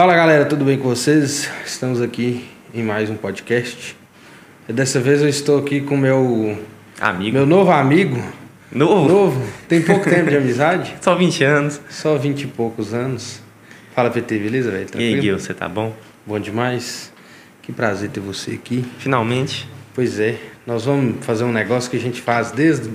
Fala galera, tudo bem com vocês? Estamos aqui em mais um podcast. Dessa vez eu estou aqui com meu Amigo. meu novo amigo. Novo? Novo? Tem pouco tempo de amizade? Só 20 anos. Só 20 e poucos anos. Fala PT, beleza, velho? E aí? Gil, você tá bom? Bom demais. Que prazer ter você aqui. Finalmente. Pois é, nós vamos fazer um negócio que a gente faz desde,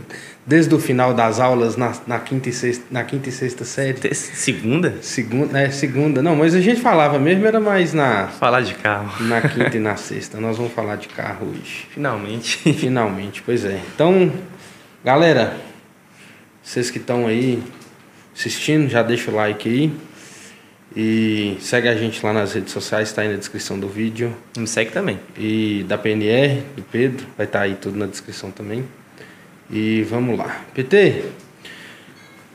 desde o final das aulas na, na, quinta, e sexta, na quinta e sexta série. Segunda? Segunda, é, segunda. Não, mas a gente falava mesmo, era mais na, Falar de carro. na quinta e na sexta. Nós vamos falar de carro hoje. Finalmente. Finalmente, pois é. Então, galera, vocês que estão aí assistindo, já deixa o like aí. E segue a gente lá nas redes sociais, está aí na descrição do vídeo. Me segue também. E da PNR, do Pedro, vai estar aí tudo na descrição também. E vamos lá. PT,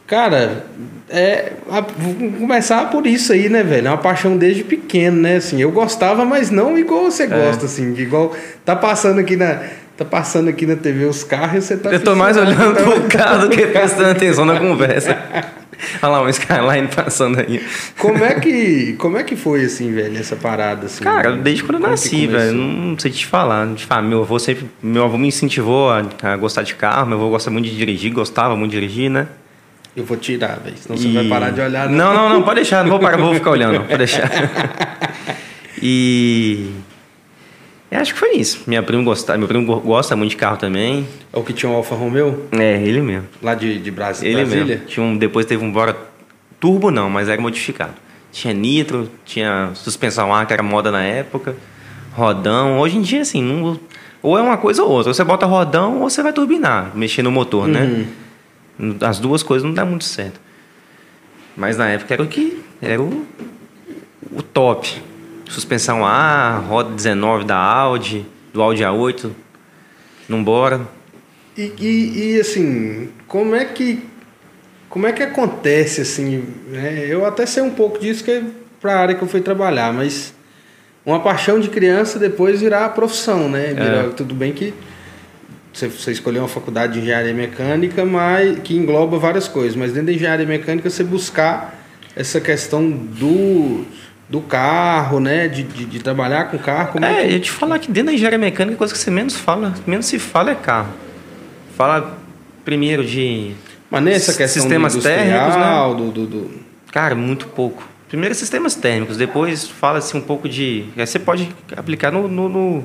cara, é, a- vamos começar por isso aí, né, velho? É uma paixão desde pequeno, né? Assim, eu gostava, mas não igual você gosta, assim, igual tá passando aqui na tá passando aqui na TV os carros e você tá Eu tô mais olhando tá? pro carro do que prestando atenção na conversa. Olha lá, um Skyline passando aí. Como é que como é que foi assim, velho, essa parada assim? Cara, desde quando eu Como que nasci, velho. Não sei te falar. De falar, meu avô sempre. Meu avô me incentivou a, a gostar de carro. Meu avô gosta muito de dirigir, gostava muito de dirigir, né? Eu vou tirar, velho, senão você E- vai parar de olhar. né? Não, não, não, pode deixar, não vou parar, vou ficar olhando, pode deixar. E. eu acho que foi isso. Minha prima gosta, meu primo go- gosta muito de carro também. É o que tinha um Alfa Romeo É, ele mesmo. lá de, de Brasi- Ele Brasília? mesmo. Tinha um, depois teve um Bora turbo não, mas era modificado. Tinha nitro, tinha suspensão ar, que era moda na época, rodão. Hoje em dia, assim, não- ou é uma coisa ou outra. Ou você bota rodão ou você vai turbinar, mexer no motor, né? Uhum. As duas coisas não dá muito certo. Mas na época era o que? Era o, o top. Suspensão A, roda 19 da Audi, do Audi A8. Não bora. E, e, e, assim, como é que como é que acontece assim? né? Eu até sei um pouco disso que é para a área que eu fui trabalhar, mas uma paixão de criança depois virar profissão, né? Virar- É. Tudo bem que você, você escolheu uma faculdade de engenharia mecânica, mas que engloba várias coisas, mas dentro da engenharia mecânica você buscar essa questão do do carro, né? De, de, de trabalhar com carro, como é, é, que eu te falar que dentro da engenharia mecânica a coisa que você menos fala, menos se fala é carro. Fala primeiro de Mas nessa questão sistemas térmicos, né? do, do, do- Cara, muito pouco. Primeiro sistemas térmicos, depois fala-se um pouco de. aí Você pode aplicar no, no, no,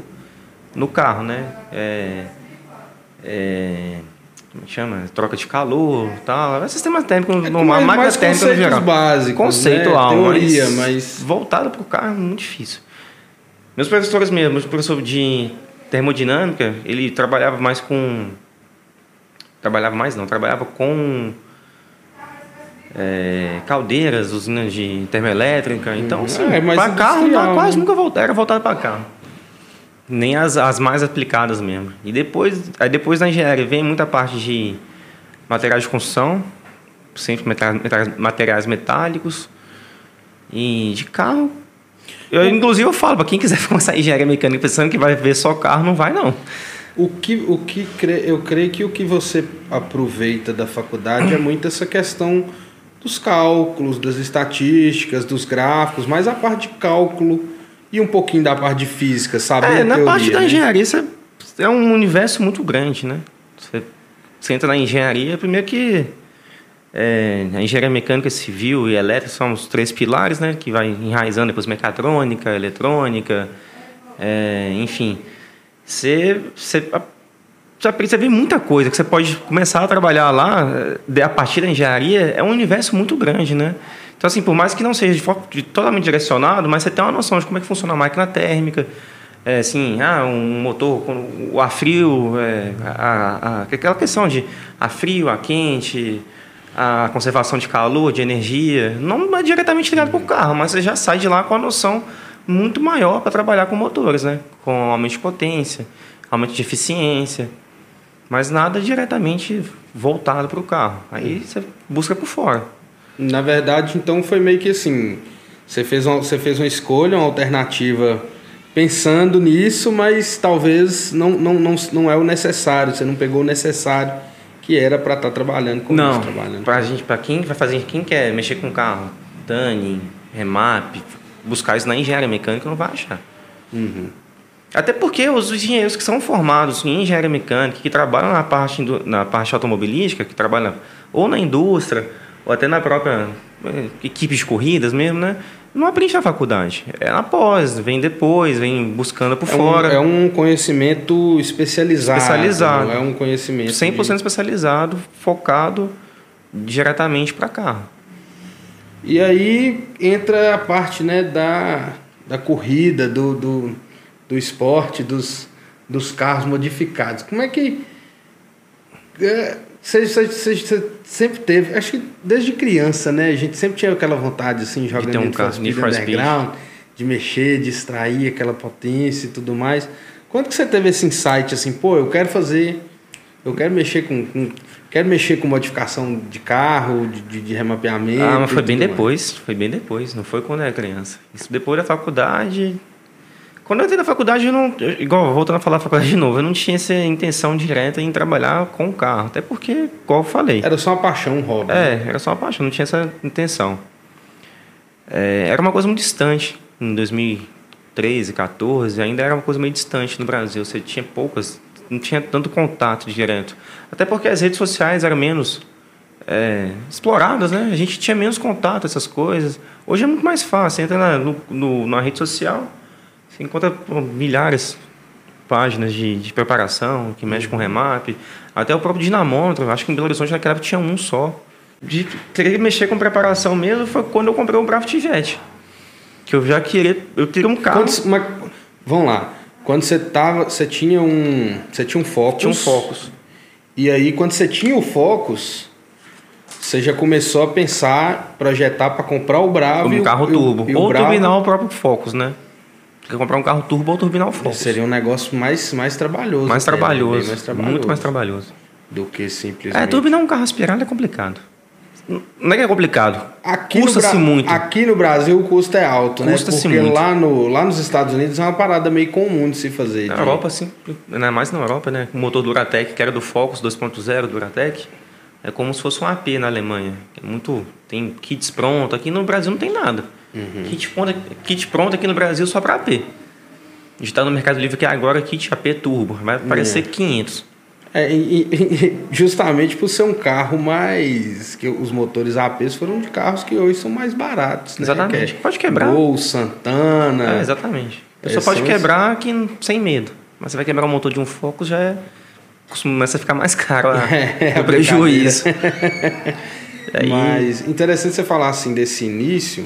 no carro, né? É, é, como é chama? Troca de calor tal. É sistema térmico, É normal, mais- máquina térmica no geral. básicos, Conceitual, né? Teoria, mas, mas- voltado para o carro é muito difícil. Meus professores mesmo, meu professor de termodinâmica, ele trabalhava mais com. Trabalhava mais não, trabalhava com é, caldeiras, usinas de termoelétrica. Então, assim, É, para carro industrial, quase nunca voltava, era voltado para carro. Nem as, as mais aplicadas mesmo. E depois, aí depois da engenharia vem muita parte de materiais de construção, sempre materiais metálicos e de carro. Eu, inclusive, eu falo, para quem quiser começar engenharia mecânica pensando que vai ver só carro, não vai não. O que, o que cre- eu creio que o que você aproveita da faculdade é muito essa questão dos cálculos, das estatísticas, dos gráficos, mais a parte de cálculo e um pouquinho da parte de física, sabe? É, na teoria, parte da né? engenharia, você, é um universo muito grande, né? Você, você entra na engenharia, primeiro que é, a engenharia mecânica, civil e elétrica são os três pilares, né? Que vai enraizando depois mecatrônica, eletrônica, é, enfim. Você, você, você, vê muita coisa que você pode começar a trabalhar lá eh, a partir da engenharia, é um universo muito grande, né? Então, assim, por mais que não seja de foco de- totalmente direcionado, mas você tem uma noção de como é que funciona a máquina térmica, é, assim, ah, um motor, o ar frio, é, a, a- aquela questão de ar frio, ar quente, a conservação de calor, de energia, não é diretamente ligado com o carro, mas você já sai de lá com a noção muito maior para trabalhar com motores, né? Com aumento de potência, aumento de eficiência, mas nada diretamente voltado para o carro. Aí você busca por fora. Na verdade, então foi meio que assim, você fez uma, você fez uma escolha, uma alternativa pensando nisso, mas talvez não, não, não, não é o necessário, você não pegou o necessário que era para estar trabalhando com Não, isso, trabalhando. pra gente, para quem vai fazer, quem quer mexer com carro, Dani, Remap, buscar isso na engenharia mecânica, não vai achar. Uhum. Até porque os engenheiros que são formados em engenharia mecânica, que trabalham na parte, na parte automobilística, que trabalham ou na indústria, ou até na própria eh, equipe de corridas mesmo, né? Não aprende na faculdade. É após, vem depois, vem buscando por é fora. Um, é um conhecimento especializado. Especializado. é um conhecimento. 100% de... especializado, focado diretamente para carro. E aí entra a parte né, da, da corrida, do, do, do esporte, dos, dos carros modificados. Como é que. É, você, você, você, sempre teve, acho que desde criança, né? A gente sempre tinha aquela vontade, assim, jogando de um carro, underground, de mexer, de extrair aquela potência e tudo mais. Quando que você teve esse insight, assim, pô, eu quero fazer, eu quero mexer com, com quero mexer com modificação de carro, de, de, de remapeamento. Ah, mas foi bem depois, mais. foi bem depois, não foi quando era criança. Isso depois da faculdade, quando eu entrei na faculdade, eu não, igual, voltando a falar da faculdade de novo, eu não tinha essa intenção direta em trabalhar com o carro. Até porque, igual eu falei. Era só uma paixão, hobby. É, era só uma paixão, não tinha essa intenção. É, era uma coisa muito distante. Em 2013, 14, ainda era uma coisa meio distante no Brasil. Você tinha poucas, não tinha tanto contato direto. Até porque as redes sociais eram menos é, exploradas, né? A gente tinha menos contato essas coisas. Hoje é muito mais fácil. Você entra na, no, no, na rede social você encontra pô, milhares de páginas de, de preparação que mexe com remap. Até o próprio dinamômetro, acho que em Belo Horizonte naquela época tinha um só. De querer mexer com preparação mesmo foi quando eu comprei o Braft Jet. Que eu já queria, eu queria um carro. Quando, mas, vamos lá. Quando você tava, você tinha um, você tinha um Focus. Tinha um Focus. E aí quando você tinha o Focus, você já começou a pensar, projetar para comprar o Bravo. Um carro turbo. ou Bravo... turbinar o próprio Focus, né? Quer comprar um carro turbo ou turbinar o Focus. Seria um negócio mais, mais trabalhoso. Mais até, trabalhoso, mais trabalhoso. Muito mais trabalhoso. Do que simplesmente. É, turbinar um carro aspirado é complicado. Não é que é complicado. Custa-se muito. Aqui no Brasil o custo é alto, né? Custa-se muito. lá, no, lá nos Estados Unidos é uma parada meio comum de se fazer. Na de... Europa, sim. Ainda mais na Europa, né? O motor Duratec, que era do Focus 2.0 Duratec, é como se fosse um AP na Alemanha. É muito. Tem kits pronto. Aqui no Brasil não tem nada. Uhum. Kit, pronto, kit pronto aqui no Brasil só para AP. A gente está no Mercado Livre que agora kit AP Turbo. Vai aparecer é. 500. É, e, e, justamente por ser um carro mais. que os motores APs foram de carros que hoje são mais baratos. Né? Exatamente. Que é pode quebrar. Gol, Santana. É, exatamente. Você só pode quebrar aqui sem medo. Mas você vai quebrar o motor de um Focus já é. começa a ficar mais caro a, é, o prejuízo. Aí... Mas interessante você falar assim desse início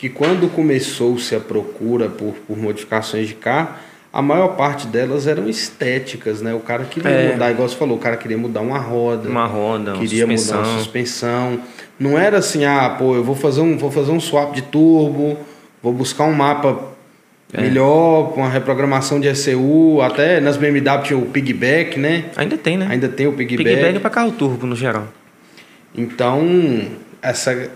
que quando começou-se a procura por, por modificações de carro, a maior parte delas eram estéticas, né? O cara queria é. mudar, igual você falou, o cara queria mudar uma roda. Uma roda, queria uma mudar uma suspensão. Não era assim, ah, pô, eu vou fazer um, vou fazer um swap de turbo, vou buscar um mapa é. melhor, com uma reprogramação de ECU, até nas BMW tinha o pigback, né? Ainda tem, né? Ainda tem o pigback. Pigback é para carro turbo no geral. Então, essa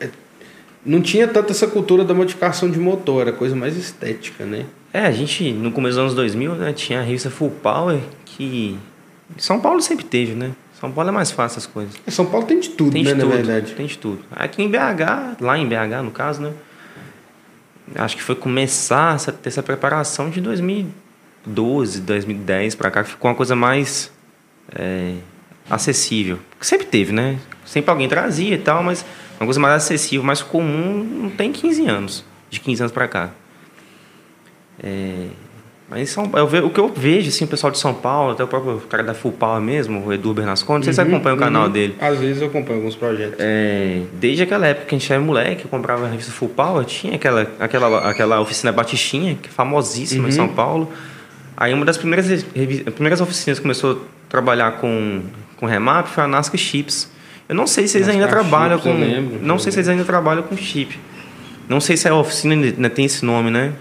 não tinha tanta essa cultura da modificação de motor, era coisa mais estética, né? É, a gente, no começo dos anos 2000, né, tinha a revista Full Power, que São Paulo sempre teve, né? São Paulo é mais fácil as coisas. É, São Paulo tem de tudo, tem de né, tudo, na verdade. Tem de tudo. Aqui em BH, lá em BH, no caso, né? Acho que foi começar a ter essa preparação de 2012, 2010 para cá, que ficou uma coisa mais é, acessível. Sempre teve, né? Sempre alguém trazia e tal, mas uma coisa mais acessível, mais comum, não tem 15 anos. De 15 anos para cá. É, mas São, eu ve, o que eu vejo, assim, o pessoal de São Paulo, até o próprio cara da Full Power mesmo, o Edu Bernasconi, não sei se você uhum, acompanha o canal uhum. dele. Às vezes eu acompanho alguns projetos. É, desde aquela época que a gente era moleque, eu comprava a revista Full Power, tinha aquela, aquela, aquela oficina Batistinha, que é famosíssima uhum. em São Paulo. Aí uma das primeiras, primeiras oficinas que começou a trabalhar com, com remap foi a Nasca Chips. Eu não sei se eles ainda trabalham com. Lembro, não sei se eles ainda trabalham com chip. Não sei se a oficina ainda tem esse nome, né?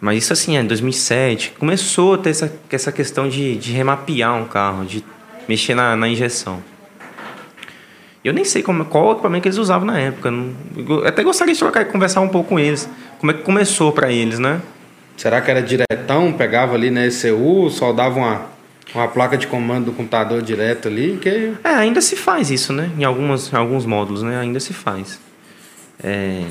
Mas isso assim, é em 2007. Começou a ter essa, essa questão de, de remapear um carro, de mexer na, na injeção. Eu nem sei como, qual equipamento que eles usavam na época. Eu até gostaria de trocar, conversar um pouco com eles. Como é que começou para eles, né? Será que era diretão? Pegava ali na ECU, soldava uma uma placa de comando do computador direto ali, que... É, ainda se faz isso, né? Em, algumas, em alguns módulos, né? Ainda se faz. É...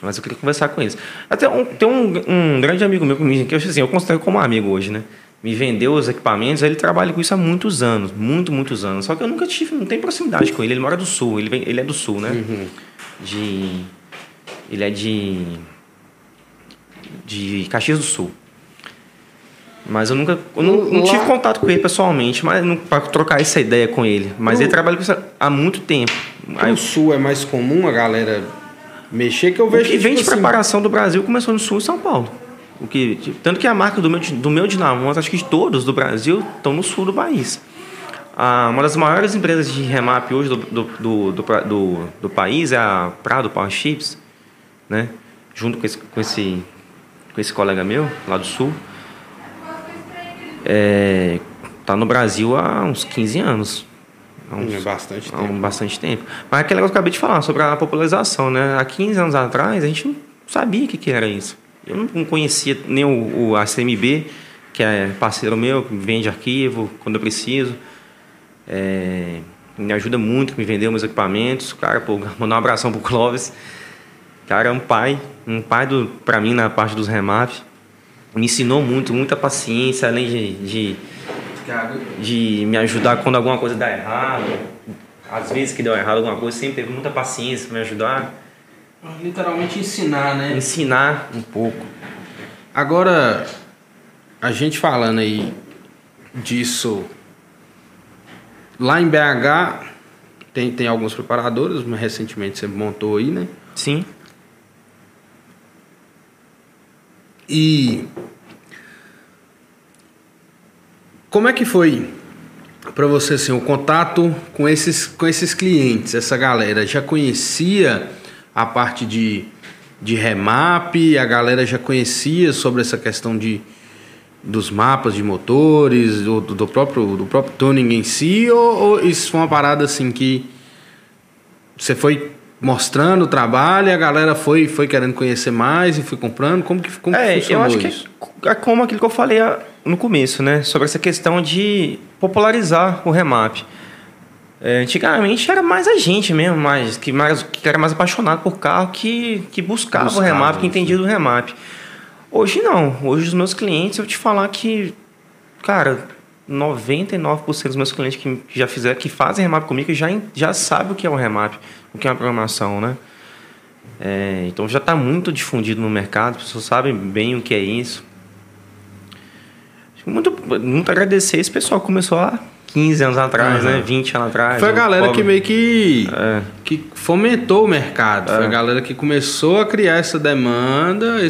Mas eu queria conversar com eles. Até um, tem um, um grande amigo meu que eu, assim, eu considero como amigo hoje, né? Me vendeu os equipamentos, ele trabalha com isso há muitos anos, muito, muitos anos. Só que eu nunca tive, não tenho proximidade com ele. Ele mora do sul, ele, vem, ele é do sul, né? Uhum. De. Ele é de. de Caxias do Sul. Mas eu nunca. Eu não, não tive contato com ele pessoalmente, mas para trocar essa ideia com ele. Mas ele trabalha com isso há muito tempo. Aí, Aí, sul é mais comum a galera mexer que eu o vejo que vem de tipo assim, preparação do Brasil começou no Sul e São Paulo. O que, tipo, tanto que a marca do meu, do meu Dinamo, acho que de todos do Brasil, estão no sul do país. Ah, uma das maiores empresas de remap hoje do, do, do, do, do- do país é a Prado Power Chips, né? junto com esse, com, esse, com esse colega meu, lá do sul. É, tá no Brasil há uns 15 anos. Há uns, É bastante há tempo. um bastante tempo. Mas aquele negócio que eu acabei de falar sobre a popularização, né? Há 15 anos atrás, a gente não sabia o que, que era isso. Eu não- conhecia nem o, o ACMB, que é parceiro meu, que vende arquivo quando eu preciso. É, me ajuda muito, me vendeu meus equipamentos. Cara, pô, mandar um abração pro Clóvis. Cara, é um pai, um pai do, pra mim na parte dos remap. Me ensinou muito, muita paciência, além de, de de me ajudar quando alguma coisa dá errado. Às vezes que deu errado alguma coisa, sempre teve muita paciência para me ajudar. Literalmente ensinar, né? Ensinar um pouco. Agora, a gente falando aí disso, lá em BH tem, tem alguns preparadores, mas recentemente você montou aí, né? Sim. E como é que foi para você assim, o contato com esses, com esses clientes, essa galera? Já conhecia a parte de, de remap? A galera já conhecia sobre essa questão de, dos mapas de motores, do, do próprio, do próprio tuning em si? Ou, ou isso foi uma parada assim que você foi mostrando o trabalho e a galera foi, foi querendo conhecer mais e foi comprando? Como que, como que é, eu funcionou acho que isso? é como aquilo que eu falei ah, no começo, né? Sobre essa questão de popularizar o remap. É, antigamente era mais a gente mesmo, mais, que, mais, que era mais apaixonado por carro, que, que buscava, Buscava, o remap, que entendia do remap. Hoje não. Hoje os meus clientes, eu te falar que, cara, 99% dos meus clientes que já fizeram, que fazem remap comigo, já, já sabem o que é um remap, o que é uma programação, né? É, então já está muito difundido no mercado, as pessoas sabem bem o que é isso. Muito, muito agradecer esse pessoal que começou há 15 anos atrás, Aham. né? 20 anos atrás. Foi a galera pobre- que meio que, É. que fomentou o mercado. Foi a galera que começou a criar essa demanda,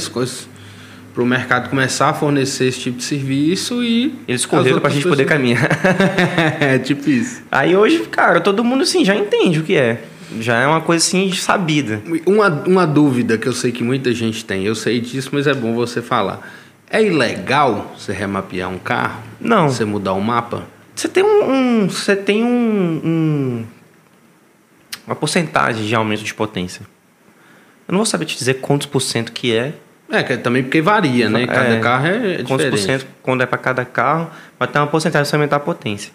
para o mercado começar a fornecer esse tipo de serviço e. Eles correram pra outras gente poder caminhar. é tipo isso. Aí hoje, cara, todo mundo assim já entende o que é. Já é uma coisa assim sabida. Uma, uma dúvida que eu sei que muita gente tem, eu sei disso, mas é bom você falar. É ilegal você remapear um carro? Não. Você mudar o mapa? Você tem um, um- você tem um, um- uma porcentagem de aumento de potência. Eu não vou saber te dizer quantos por cento que é, É, é também porque varia, né? Cada É, carro é, é diferente. cento quando é para cada carro, mas tem uma porcentagem de aumentar a potência.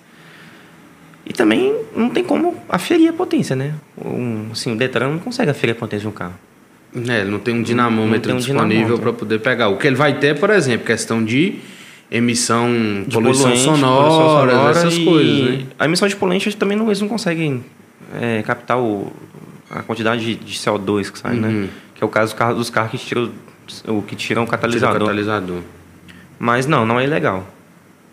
E também não tem como aferir a potência, né? Um, assim, o Detran não consegue aferir a potência de um carro. É, ele não tem um dinamômetro tem um disponível para poder pegar. O que ele vai ter, por exemplo, questão de emissão, De poluição, poluente, sonora, poluição sonora essas coisas, né? A emissão de poluente eles também não, eles não conseguem é, captar o, a quantidade de, de CO2 que sai, Uhum. né? Que é o caso dos carros, dos carros que tiram o que tiram o Tira o catalisador. catalisador. Mas não, não é ilegal.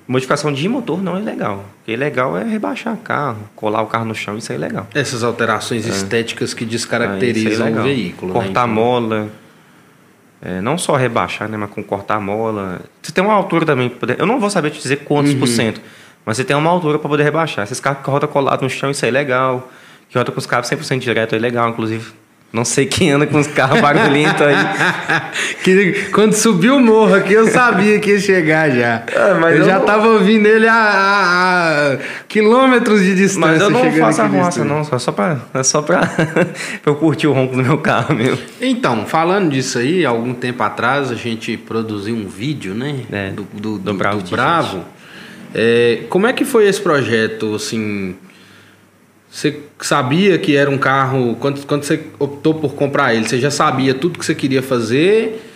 Modificação de motor não é ilegal. O que é ilegal é rebaixar o carro, colar o carro no chão, isso é ilegal. Essas alterações estéticas que Ah, isso é descaracterizam o veículo. né? Cortar Então, mola. É, não só rebaixar, né? Mas com cortar mola. Você tem uma altura também. Poder... Eu não vou saber te dizer quantos Uhum. por cento. Mas você tem uma altura para poder rebaixar. Esses carros que rodam colado no chão, isso é ilegal. Que roda com os carros 100% direto é ilegal, inclusive. Não sei quem anda com os carros barulhentos aí. que quando subiu o morro aqui, eu sabia que ia chegar já. Mas eu, eu já não- tava ouvindo ele a, a- a quilômetros de distância. Mas eu não faço arruaça, estúdio. não. Só, só pra, é só pra, pra eu curtir o ronco do meu carro mesmo. Então, falando disso aí, algum tempo atrás a gente produziu um vídeo, né? É, do, do, do Bravo do. Bravo. É, como é que foi esse projeto, assim... Você sabia que era um carro. Quando, quando você optou por comprar ele, você já sabia tudo que você queria fazer?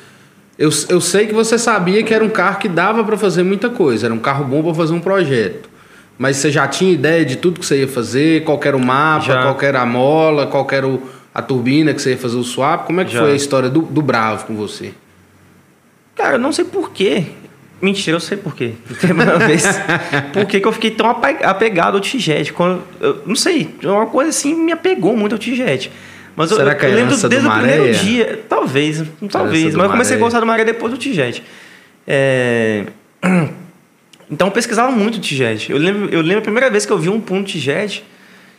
Eu, eu sei que você sabia que era um carro que dava para fazer muita coisa, era um carro bom para fazer um projeto. Mas você já tinha ideia de tudo que você ia fazer? Qual era o mapa, Já. qual era a mola, qual era o, a turbina que você ia fazer o swap? Como é que Já. foi a história do, do Bravo com você? Cara, eu não sei porquê. Mentira, eu sei. Primeira vez. Por que que eu fiquei tão ape- apegado ao Tijet? Quando, eu não sei, uma coisa assim me apegou muito ao Tijet. Mas eu, Será eu, que é a eu lembro desde o primeiro dia. Talvez, talvez. do Mas eu comecei a Maréia. gostar do Maré depois do Tijet. É... Então eu pesquisava muito o Tijet. Eu lembro, eu lembro a primeira vez que eu vi um ponto Tijet.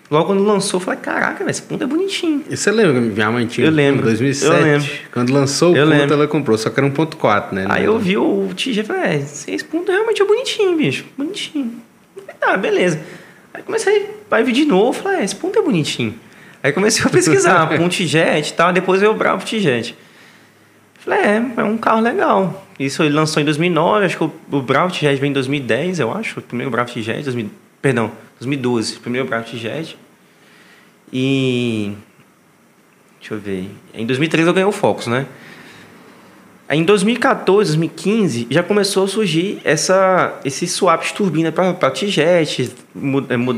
Logo quando lançou, eu falei, caraca, velho, esse ponto é bonitinho. E você lembra que minha mãe tinha Eu lembro. em 2007? Eu lembro. Quando lançou o Eu ponto, lembro. ela comprou, só que era 1.4, né? Aí eu vi o TG e falei, é, esse ponto realmente é bonitinho, bicho. Bonitinho. Falei, Tá, beleza. Aí comecei a ver de novo, falei, é, esse ponto é bonitinho. Aí comecei a pesquisar, ponto jet e tal, depois eu bravo T-Jet. Falei, é, é um carro legal. Isso ele lançou em 2009, acho que o, o Bravo T-Jet veio em 2010, eu acho. O primeiro Bravo T-Jet, 2000 perdão, 2012, o primeiro Bravo T-Jet. E... Deixa eu ver. Em 2013 eu ganhei o Focus, né? Aí em 2014, 2015, já começou a surgir essa, esse swap de turbina para T-Jet,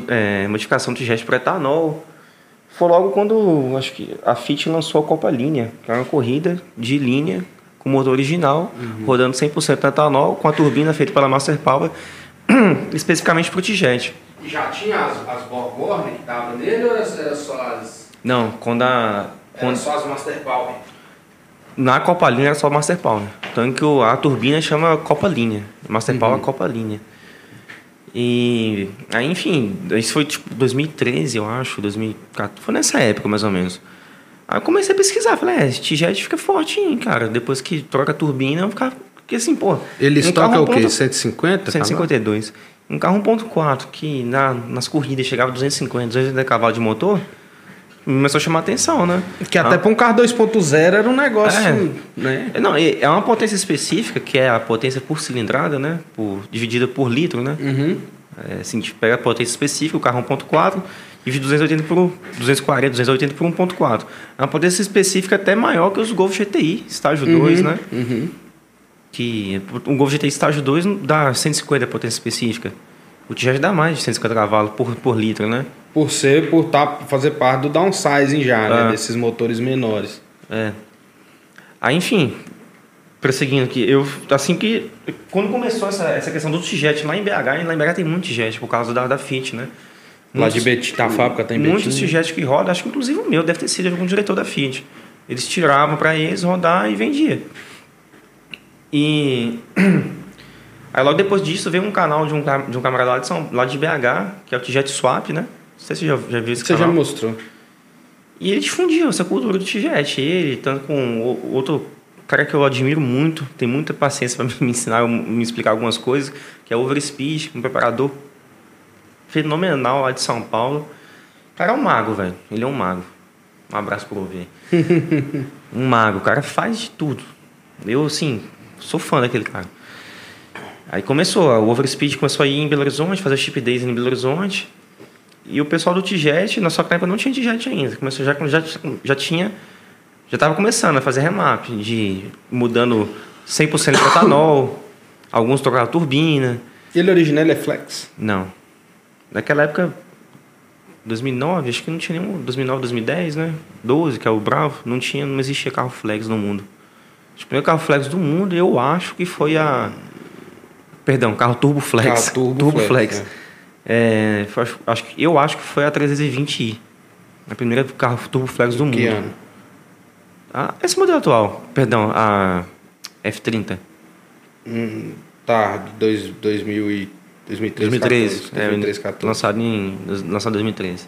é, é, modificação de T-Jet para etanol. Foi logo quando acho que a Fiat lançou a Copa Linha, que era uma corrida de linha com motor original, rodando 100% etanol, com a turbina feita pela Master Power, especificamente para o T-Jet. Já tinha as, as Borgorne que estavam nele ou era, só as. Não, quando a. Quando, só as Master Power? Na Copa Linha era só Master Power. Tanto que o- a turbina chama Copa Linha. Master Power é Copa Linha. E aí, enfim, isso foi tipo 2013, eu acho, 2014. Foi nessa época, mais ou menos. Aí eu comecei a pesquisar, falei, é, esse T-Jet fica forte, hein, cara. Depois que troca a turbina, eu ficava. Porque assim, pô. Ele um estoca carro o quê? ponto- 150? 152. Um carro 1.4 que na, nas corridas chegava a 250, 280 cavalos de motor, começou a chamar atenção, né? Que até Ah. para um carro 2.0 era um negócio, É. né? É, Não, é uma potência específica, que é a potência por cilindrada, né? Por, dividida por litro, né? Uhum. É, assim, a gente pega a potência específica, o carro 1.4, divide 280 por 240, 280 por 1.4. É uma potência específica até maior que os Golf GTI, estágio 2, né? Uhum. Que um Golf GTI estágio 2 não dá 150 potência específica. O T-Jet dá mais de 150 cavalos por, por litro, né? Por ser, por tá, fazer parte do downsizing já, né? Ah. Desses motores menores. É. Aí, enfim, prosseguindo aqui, eu, assim que, quando começou essa, essa questão do T-Jet lá em BH, lá em BH tem muito T-Jet por causa da, da Fiat, né? Lá de Betim, tá, a fábrica em Betim. Muitos T-Jet que rodam, acho que inclusive o meu deve ter sido algum diretor da Fiat. Eles tiravam para eles rodar e vendia. E aí logo depois disso veio um canal de um, de um camarada lá de, São, lá de BH, que é o T-Jet Swap, né? Não sei se você já, já viu esse Você já canal. me mostrou. E ele difundiu essa cultura do T-Jet. Ele, tanto com o- outro cara que eu admiro muito, tem muita paciência para me ensinar, me explicar algumas coisas, que é o Overspeed, um preparador fenomenal lá de São Paulo. O cara é um mago, velho. Ele é um mago. Um abraço pro OV. um mago. O cara faz de tudo. Eu, assim, sou fã daquele cara. Aí começou, o Overspeed começou a ir em Belo Horizonte, fazer chip days em Belo Horizonte. E o pessoal do T-Jet, na sua época não tinha T-Jet ainda. Começou já, já, já tinha. Já estava começando a fazer remap, de mudando 100% de etanol, alguns trocaram turbina. Ele original ele é flex. Não. Naquela época, 2009, acho que não tinha nenhum. 2009, 2010, né? 12, que é o Bravo, não tinha, não existia carro flex no mundo. O primeiro carro flex do mundo, eu acho que foi a. Perdão, carro turbo flex. Carro turbo flex, flex. É, foi- acho, acho eu acho que foi a 320i. A primeira carro turbo flex do mundo. Que ano? Ah, esse modelo atual, perdão, a F30. Hum, tá, dois, 2000 e, 2013, 2013. 14, é, 2013, 14. Lançado em, lançado em 2013.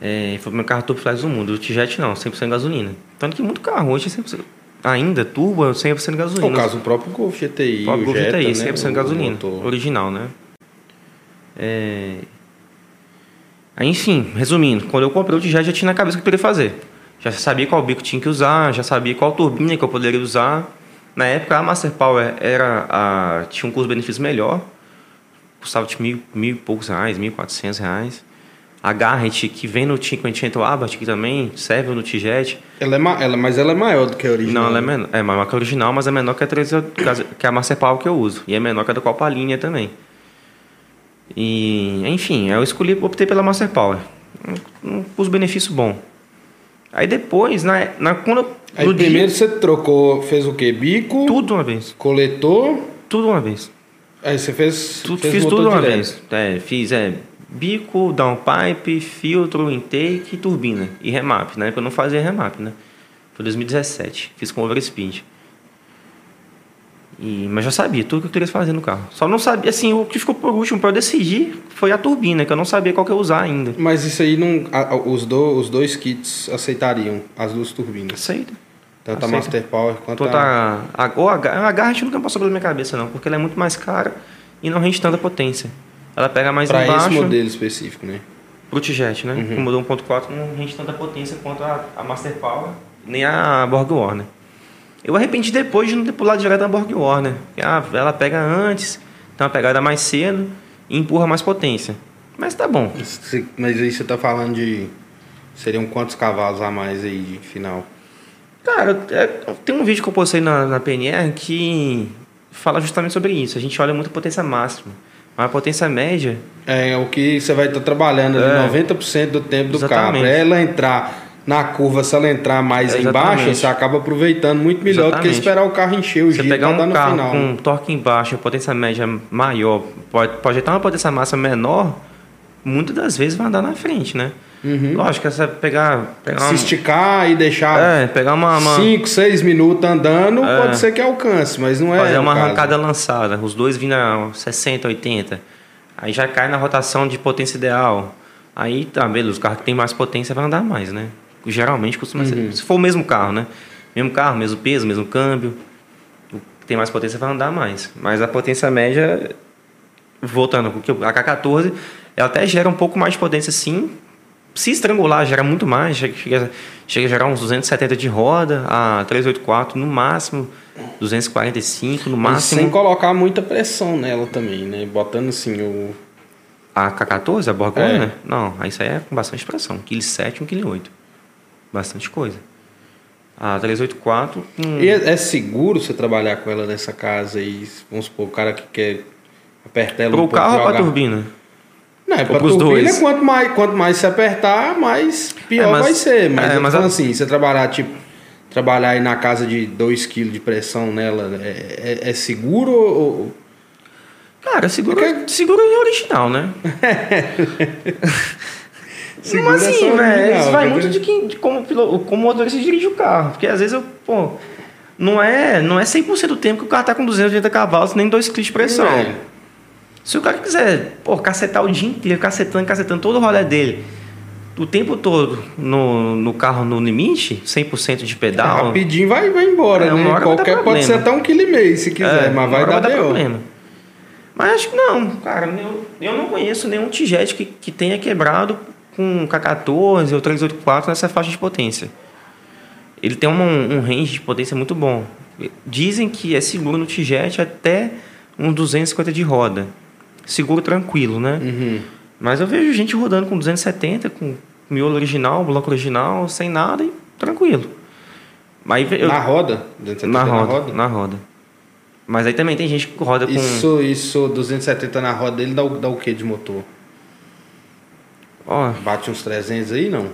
É, foi o meu carro turbo flex do mundo. O T-Jet não, 100% gasolina. Tanto que muito carro hoje é 100%, ainda turbo é 100% gasolina. No caso, o próprio Golf GTI, o próprio Golf Jetta, GTI, né? 100% o gasolina. motor. Original, né? É... Aí, enfim, resumindo, quando eu comprei o T-Jet, já tinha na cabeça o que eu queria fazer. Já sabia qual bico tinha que usar, já sabia qual turbina que eu poderia usar. Na época, a Master Power era a, tinha um custo-benefício melhor. Custava tipo mil, mil e poucos reais, mil e quatrocentos reais. A Garrett, que vem no 500 Abarth, que também serve no T-Jet. Ela é ma... ela, mas ela é maior do que a original. Não, ela é, menor, é maior que a original, mas é menor que a, 3, que a Master Power que eu uso. E é menor que a da Copa Linha também. E, enfim, eu escolhi, optei pela Master Power. Um, custo-benefício bom. Aí depois, na, na quando Aí primeiro dia, você trocou, fez o quê? Bico? Tudo uma vez. Coletor? Tudo uma vez. Aí você fez. Tudo, fez fiz tudo uma vez. É, fiz é, bico, downpipe, filtro, intake e turbina. E remap, né? Porque eu não fazia remap, né? Foi 2017. Fiz com overspeed. E, mas já sabia tudo que eu queria fazer no carro. Só não sabia, assim, o que ficou por último para eu decidir foi a turbina, que eu não sabia qual que eu ia usar ainda. Mas isso aí não. A, os, do, os dois kits aceitariam as duas turbinas? Aceita. Tanto Aceita. a Master Power quanto Toda a. a, ou a, a Garrett nunca passou pela minha cabeça, não, porque ela é muito mais cara e não rende tanta potência. Ela pega mais pra embaixo. Para esse modelo específico, né? Pro T-Jet, né? Uhum. Mudou 1.4 não rende tanta potência quanto a, a Master Power, nem a Borg Warner. Eu arrependi depois de não ter pulado direto na Borg Warner. Ah, ela pega antes, tem uma pegada mais cedo e empurra mais potência. Mas tá bom. Mas aí você tá falando de. Seriam quantos cavalos a mais aí de final? Cara, é, tem um vídeo que eu postei na, na PNR que fala justamente sobre isso. A gente olha muito a potência máxima. Mas a potência média. É, é o que você vai estar trabalhando ali é, 90% do tempo do exatamente. carro. Ela entrar na curva, se ela entrar mais é, embaixo, você acaba aproveitando muito melhor Exatamente. do que esperar o carro encher o você giro pegar um carro final. com torque embaixo, potência média maior, pode, pode estar uma potência massa menor, muitas das vezes vai andar na frente, né? Uhum. Lógico, é você pegar, pegar Se uma... esticar e deixar é, pegar uma 5, 6 minutos andando, é. pode ser que alcance, mas não é. Fazer uma caso. arrancada lançada, os dois vindo a 60, 80. Aí já cai na rotação de potência ideal. Aí tá, beleza, os carros que tem mais potência vai andar mais, né? geralmente costuma uhum. ser. Se for o mesmo carro, né? Mesmo carro, mesmo peso, mesmo câmbio. O que tem mais potência vai andar mais. Mas a potência média, voltando, porque a K14, ela até gera um pouco mais de potência sim. Se estrangular, gera muito mais. Chega, chega a gerar uns 270 de roda, a 384 no máximo. 245 no máximo. sem colocar muita pressão nela também, né? Botando assim o. A K14, a Borgona? É. Não, isso aí é com bastante pressão. 1,7 kg, 1,8 kg bastante coisa. A 384. Hum... E é, é, seguro você trabalhar com ela nessa casa e vamos supor, o cara que quer apertar ela Pro um carro ou para turbina? É para turbina, dois. quanto mais, quanto mais se apertar, mais pior é, mas, vai ser. Mas, é, mas a... assim, você trabalhar tipo trabalhar aí na casa de 2 kg de pressão nela, é, é, é seguro ou. Cara, seguro, é seguro é original, né? Segura Mas assim, velho, isso vai muito de, quem, de como, como o motorista dirige o carro. Porque às vezes eu, pô, não é, não é 100% do tempo que o carro tá com 280 cavalos, nem 2 kg de pressão. É. Se o cara quiser, pô, cacetar o dia inteiro, cacetando, cacetando todo o rolê dele, o tempo todo no, no carro no limite, 100% de pedal. É, rapidinho vai, vai embora, é, né? Qualquer pode ser até um quilo e meio se quiser, é, mas vai dar, vai dar problema. Mas acho que não, cara. Eu, eu não conheço nenhum Tijet que, que tenha quebrado com K14 ou 384 nessa faixa de potência. Ele tem um, um range de potência muito bom. Dizem que é seguro no T-Jet até um 250 de roda. Seguro tranquilo, né? Uhum. Mas eu vejo gente rodando com 270, com miolo original, bloco original, sem nada e tranquilo. Aí eu, na roda? Na roda, na roda? Na roda. Mas aí também tem gente que roda com... Isso, isso 270 na roda, ele dá o, dá o que de motor? Ó, Bate uns 300 aí, não?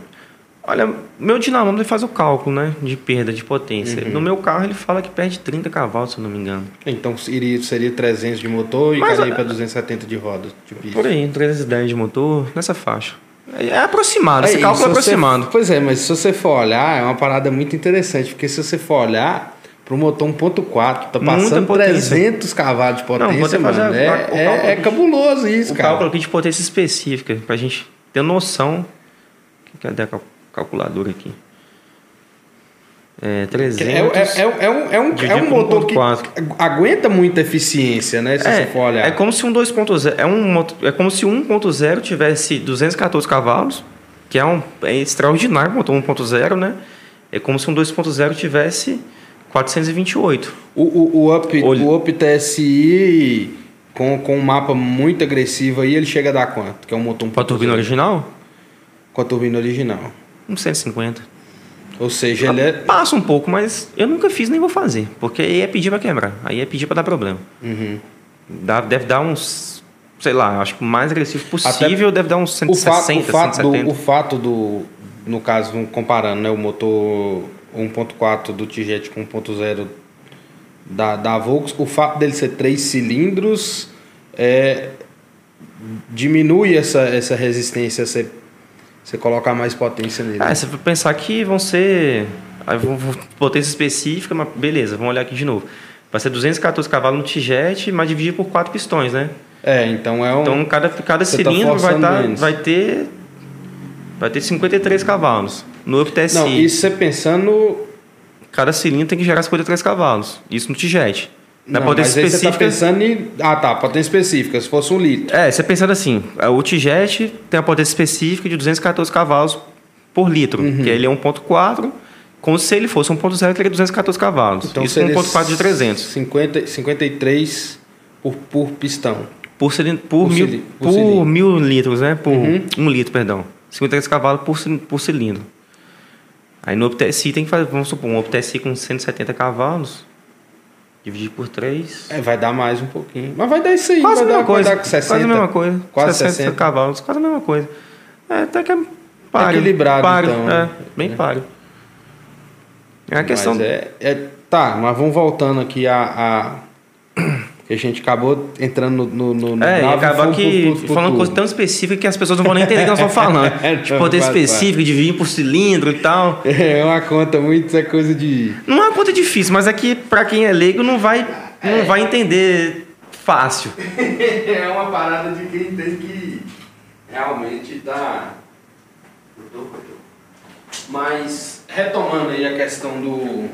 Olha, meu dinamômetro faz o cálculo, né? De perda de potência. Uhum. No meu carro ele fala que perde 30 cavalos, se eu não me engano. Então iria, seria 300 de motor e Mas, cairia para 270 de roda. Tipo por aí, 310 de motor, nessa faixa. É, é aproximado, esse cálculo é aproximado. Você, pois é, mas se você for olhar, é uma parada muito interessante, porque se você for olhar para o motor 1.4, tá passando 300 cavalos de potência, não, mano, é, a, é, é, cabuloso isso, o cara. O cálculo aqui de potência específica, para a gente ter noção. Cadê a calculadora aqui? É, 300. É, é, é, é, um, é, um, é um motor que aguenta muita eficiência, né? Se é, você for olhar. É como se um 2.0 é, um, é como se um 1.0 tivesse 214 cavalos, que é um é extraordinário motor 1.0, né? É como se um 2.0 tivesse 428. O, o, o, Up, o Up TSI com, com um mapa muito agressivo aí, ele chega a dar quanto? Que é um motor Para a turbina original? Com a turbina original. Uns 150. Ou seja, ele é. Passa um pouco, mas eu nunca fiz nem vou fazer. Porque aí é pedir pra quebrar. Aí é pedir pra dar problema. Uhum. Dá, deve dar uns. Sei lá, acho que o mais agressivo possível deve dar uns O fato, 160, o, fato do, 170. o fato do. No caso, comparando, né? O motor 1.4 do T-Jet com 1.0 da, da Volks, o fato dele ser três cilindros é, diminui essa, essa resistência, você, você colocar mais potência nele. Ah, você vai pensar que vão ser. Potência específica, mas beleza, vamos olhar aqui de novo. Vai ser 214 cavalos no T-Jet, mas dividido por quatro pistões, né? É, então é um. Então cada, cada tá cilindro vai, forçando tá, vai ter. Vai ter 53 cavalos. No Up TSI, não, isso você pensando. cada cilindro tem que gerar 53 cavalos. Isso no T-Jet. Na não, potência mas aí você tá específica. pensando em. Ah, tá, potência específica, se fosse um litro. É, você pensando assim, o T-Jet tem a potência específica de 214 cavalos por litro, Uhum. que ele é 1.4, como se ele fosse 1.0, ele teria 214 cavalos. Isso Então seria 1.4 de 300. 50, 53 por, por pistão. Por, cilindro, por, Por mil, cili- por por cilindro. mil litros, né? Por Uhum. um litro, perdão. 53 cavalos por, por cilindro. Aí no OpTSI tem que fazer, vamos supor, um OpTSI com 170 cavalos, dividir por 3. É, vai dar mais um pouquinho. Mas vai dar isso aí, Quase a mesma dar, coisa. vai dar 60. Quase a mesma coisa. Quase 60, 60. cavalos, quase a mesma coisa. É, até que é páreo. Equilibrado, páreo, então, É, né? bem É. páreo. É a questão. É, é- tá, mas vamos voltando aqui a. a que a gente acabou entrando no. no, no É, e bravo acaba full que pro- pro- pro falando coisa tão específica que as pessoas não vão nem entender o que nós estamos falando. É, tipo, potência vai, vai. específica, dividir por cilindro e tal. É uma conta muito, isso é coisa de. Não é uma conta difícil, mas é que pra quem é leigo não vai, não vai entender fácil. é uma parada de quem tem que realmente dar. Mas retomando aí a questão do.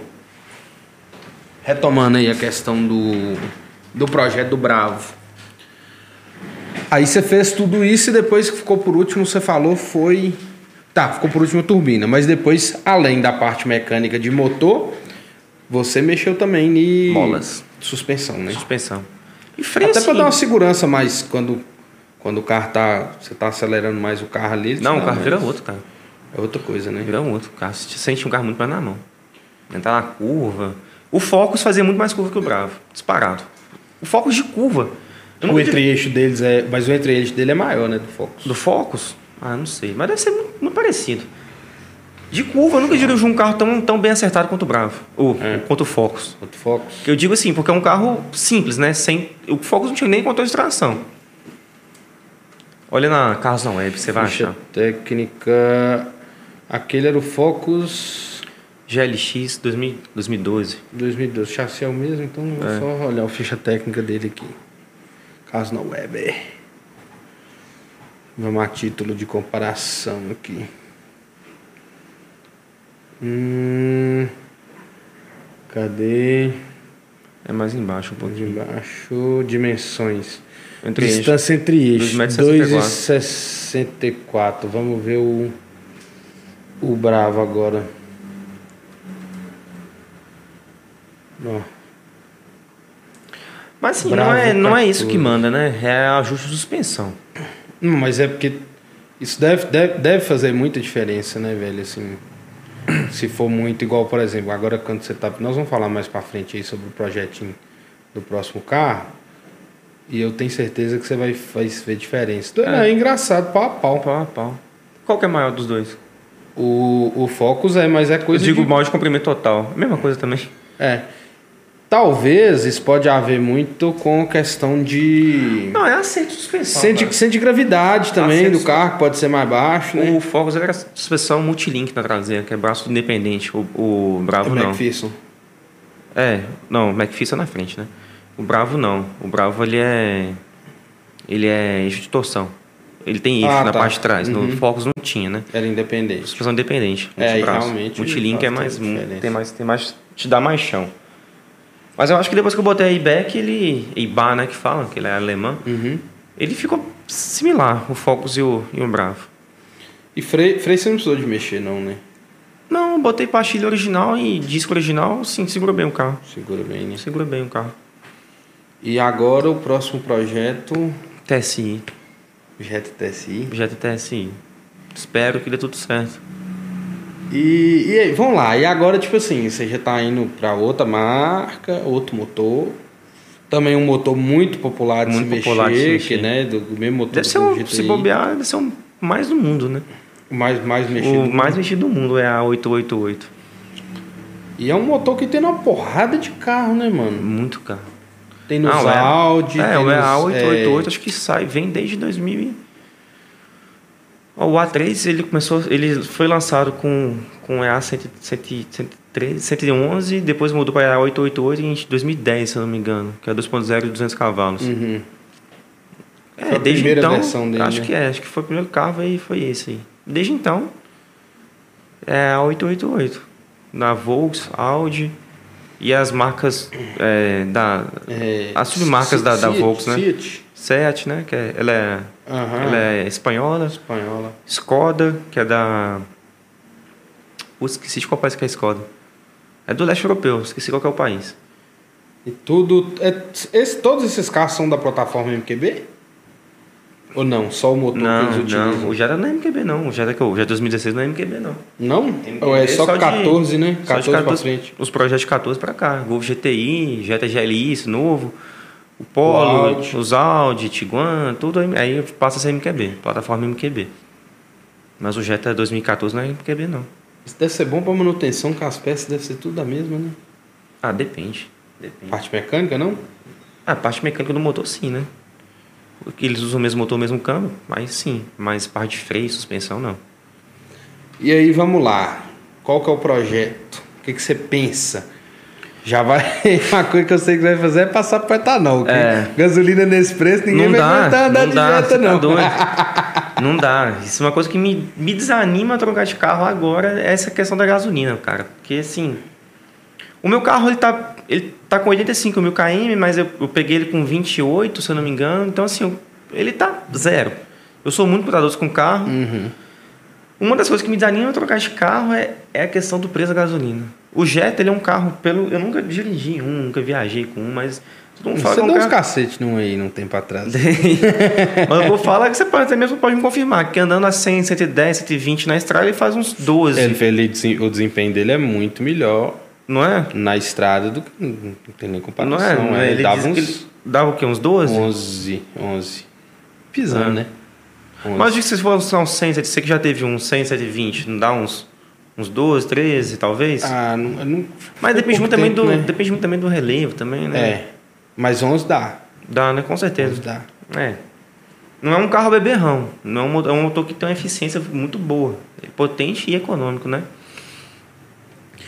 Retomando aí a questão do. Do projeto do Bravo. Aí você fez tudo isso e depois que ficou por último, você falou foi. Tá, ficou por último a turbina, mas depois, além da parte mecânica de motor, você mexeu também em. Molas. Suspensão, né? Suspensão. E freio Até pra sim. dar uma segurança mais quando, quando o carro tá. Você tá acelerando mais o carro ali. Não, o carro mais. vira outro, cara. É outra coisa, né? Vira outro. O carro você sente um carro muito mais na mão. Entrar na curva. O Focus fazia muito mais curva que o Bravo. Disparado. O Focus de curva. O entre-eixo deles é. Mas o entre-eixo dele é maior, né? Do Focus. Do Focus? Ah, não sei. Mas deve ser muito, muito parecido. De curva, eu nunca dirigi um carro tão, tão bem acertado quanto o Bravo. Ou É. quanto o Focus. Outro Focus. Eu digo assim, porque é um carro simples, né? Sem, o Focus não tinha nem controle de tração. Olha na Carros na Web, você vai Ficha achar. técnica. Aquele era o Focus GLX 2000, 2012. 2012. Chassi é o mesmo, então vou É. só olhar a ficha técnica dele aqui. Caso na web. Vamos a título de comparação aqui. Hum, cadê? É mais embaixo um De pouquinho. embaixo, dimensões. Entre. Distância entre eixos, 2,64. 2,64. Vamos ver o, o Bravo agora. Ó, Mas assim, Bravo não é, não é isso que 14. manda, né? É ajuste de suspensão. Não, mas é porque isso deve, deve, deve fazer muita diferença, né, velho? Assim, se for muito igual, por exemplo, agora quando você tá. Nós vamos falar mais pra frente aí sobre o projetinho do próximo carro. E eu tenho certeza que você vai, vai ver diferença. É, É. engraçado, pau a pau. Pau a pau. Qual que é maior dos dois? O, o Focus é, mas é Eu coisa digo de... maior de comprimento total. Mesma coisa também. É. Talvez isso pode haver muito com questão de... Não, é acerto de suspensão. Sente, cara. sente gravidade também do carro, pode ser mais baixo, né? O Focus era suspensão multilink na traseira, que é braço independente. O, o Bravo o não. McPherson. É, não, o McPherson é na frente, né? O Bravo não. O Bravo ele é. Ele é eixo de torção. Ele tem eixo Ah, na tá. parte de trás. Uhum. No Focus não tinha, né? Era independente. Suspensão independente. É, realmente Multilink é mais, tem mais. Tem mais. Te dá mais chão. Mas eu acho que depois que eu botei a E-Back, ele. IBA, né? Que fala, que ele é alemão. Uhum. Ele ficou similar, o Focus e o, e o Bravo. E freio, freio você não precisou de mexer, não, né? Não, botei pastilha original e disco original, sim, segura bem o carro. Segura bem, né? Segura bem o carro. E agora o próximo projeto, TSI, Jet TSI. Jetta TSI. Espero que dê tudo certo. E, e aí, vamos lá, e agora, tipo assim, você já tá indo para outra marca, outro motor. Também um motor muito popular de, Muito se, popular de mexer, se que, né, do, do mesmo motor Deve ser um, se bobear, deve ser um mais do mundo, né? o mais, mais mexido. O mais mexido do mundo é a 888. E é um motor que tem uma porrada de carro, né, mano? Muito caro. Tem nos Ah, o E- Audi, É, tem o nos, EA888 acho que sai, vem desde 2000. O A3 ele começou, ele foi lançado com com o EA 113, 111, depois mudou para EA888 em 2010, se eu não me engano, que é 2.0 de 200 cavalos. Uhum. É, Foi a desde primeira então, versão dele, acho né? que é, acho que foi o primeiro carro e foi esse aí. Desde então, é a 888. Na Volks, Audi e as marcas é, da É, as submarcas da, da Volks, né? Fiat. Seat, né? Que é, ela, é, Aham. ela é espanhola. Espanhola. Skoda, que é da... Putz, esqueci de qual país que é a Skoda. É do leste europeu, esqueci qual que é o país. E tudo. É, esse, todos esses carros são da plataforma MQB? Ou não? Só o motor que Não, eles utilizam? não, o Jetta não é MQB não, o Jetta que eu, o Jetta 2016 não é MQB não. Não? MQB Ou é só, só de- 14, né? Só 14, de pra 14 frente. Os projetos de 14 para cá. Golf GTI, Jetta GLI, esse novo. O O Polo, Audi. os Audi, Tiguan, tudo aí, aí passa a ser MQB, plataforma MQB. Mas o Jetta 2014 não é MQB não. Isso deve ser bom pra manutenção, que as peças devem ser tudo da mesma, né? Ah, depende. Depende. Parte mecânica, não? A parte mecânica do motor sim, né? Porque Eles usam o mesmo motor, o mesmo câmbio, mas sim. Mas parte de freio, suspensão, não. E aí, vamos lá. Qual que é o projeto? O que, que você pensa? Já vai. Uma coisa que eu sei que vai fazer é passar pro etanol. É. Gasolina nesse preço, ninguém não vai dá, aguentar andar não de dá, você tá não. doido. Não dá. Isso é uma coisa que me, me desanima a trocar de carro agora, é essa questão da gasolina, cara. Porque assim, o meu carro ele tá, ele tá com 85 mil km, mas eu, eu peguei ele com 28, se eu não me engano. Então assim, ele tá zero. Eu sou muito cuidadoso com o carro. Uhum. Uma das coisas que me desanima a trocar de carro é, é a questão do preço da gasolina. O Jetta, ele é um carro pelo... Eu nunca dirigi um, nunca viajei com um, mas... Todo mundo fala Você é deu um uns carro... cacete num aí, num tempo atrás. Mas eu vou falar que você pode, até mesmo pode me confirmar que andando a 100, 110, 120 na estrada ele faz uns 12, Ele, ele, o desempenho dele é muito melhor não é? na estrada do que. Não tem nem comparação. Não é? Não é? Ele, Ele dava diz uns ele dava o quê? Uns 12? 11. 11. Pisando, Ah. né? 11. Mas digo que se for uns 100, você que já teve uns 100, 120, não dá uns, uns 12, 13 talvez? Ah, não, não- Mas depende muito, também tempo, do, né? depende muito também do relevo também, né? É. Mas 11 dá. Dá, né? Com 11 certeza. dá. É. Não é um carro beberrão. Não é um motor, é um motor que tem uma eficiência muito boa. É potente e econômico, né?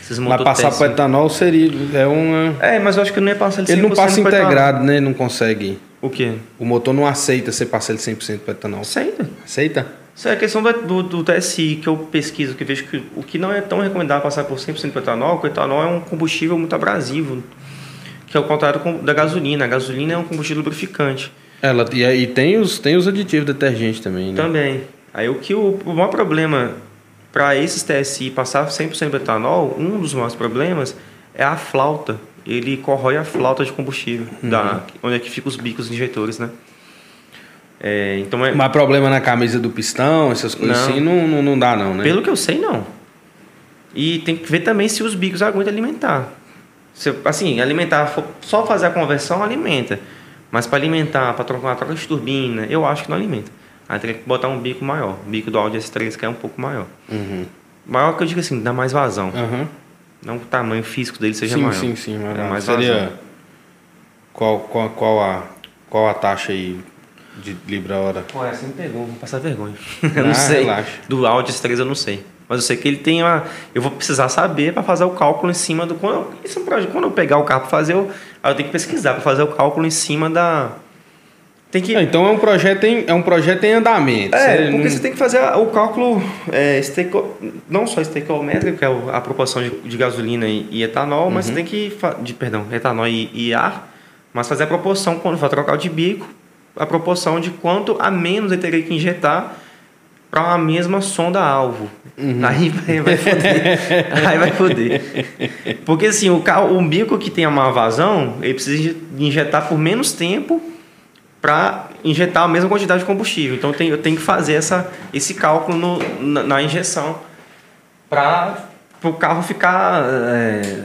Esses Mas passar para etanol seria. É uma. É, mas eu acho que não ia passar ele 100% Ele não passa integrado, né? Não consegue. O quê? O motor não aceita você passar ele 100% para etanol. Aceita. Aceita? Isso é a questão do, do, TSI que eu pesquiso, que eu vejo que o que não é tão recomendado passar por 100% para etanol, porque o etanol é um combustível muito abrasivo, que é o contrário da gasolina. A gasolina é um combustível lubrificante. Ela, e aí tem os, tem os aditivos detergentes também, né? Também. Aí o que o, o maior problema para esses TSI passar 100% de etanol, um dos maiores problemas é a flauta. Ele corrói a flauta de combustível, da, onde é que ficam os bicos injetores, né? É, então é, Mas problema na camisa do pistão, essas coisas Não. assim, não, não, não dá não, né? Pelo que eu sei, não. E tem que ver também se os bicos aguentam alimentar. Se, assim, alimentar, só fazer a conversão, alimenta. Mas para alimentar, para trocar uma troca de turbina, eu acho que não alimenta. Aí teria que botar um bico maior. O bico do Audi S3 que é um pouco maior. Uhum. Maior que eu digo assim, dá mais vazão. Aham. Não que o tamanho físico dele seja Sim, maior. sim, sim. Mas É mais seria vazão. qual, qual, qual, a, qual a taxa aí de libra hora? Pô, essa me pegou, vou passar vergonha. eu Ah, não sei. relaxa. Do Audi S3 eu não sei. Mas eu sei que ele tem uma. Eu vou precisar saber para fazer o cálculo em cima do. Quando eu, isso é um projeto- quando eu pegar o carro para fazer, eu, eu tenho que pesquisar para fazer o cálculo em cima da. Tem que. Ah, Então é um projeto em, é um projeto em andamento. É, Você porque não- você tem que fazer o cálculo é, esteco- não só estequiométrico, que é a proporção de, de gasolina e, e etanol, mas você Uhum. tem que. fa- De, perdão, etanol e, e ar, mas fazer a proporção, quando for trocar o de bico, a proporção de quanto a menos ele teria que injetar para uma mesma sonda-alvo. Uhum. Aí vai, vai foder. Aí vai foder. Porque assim, o, carro, o bico que tem uma vazão, ele precisa injetar por menos tempo para injetar a mesma quantidade de combustível. Então eu tenho, eu tenho que fazer essa, esse cálculo no, na, na injeção para o carro ficar, é,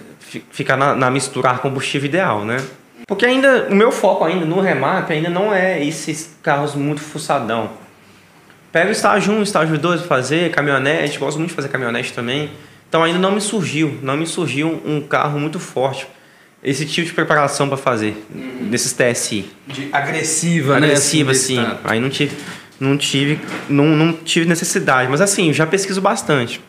ficar na, na mistura combustível ideal, né? Porque ainda o meu foco ainda no remap ainda não é esses carros muito fuçadão. Pega o estágio 1, estágio 2 para fazer, caminhonete, gosto muito de fazer caminhonete também. Então ainda não me surgiu, não me surgiu um carro muito forte. Esse tipo de preparação para fazer, uhum. desses TSI. De agressiva, agressiva, né? Assim, sim. Aí não tive, não tive, não, não tive necessidade. Mas assim, já pesquiso bastante.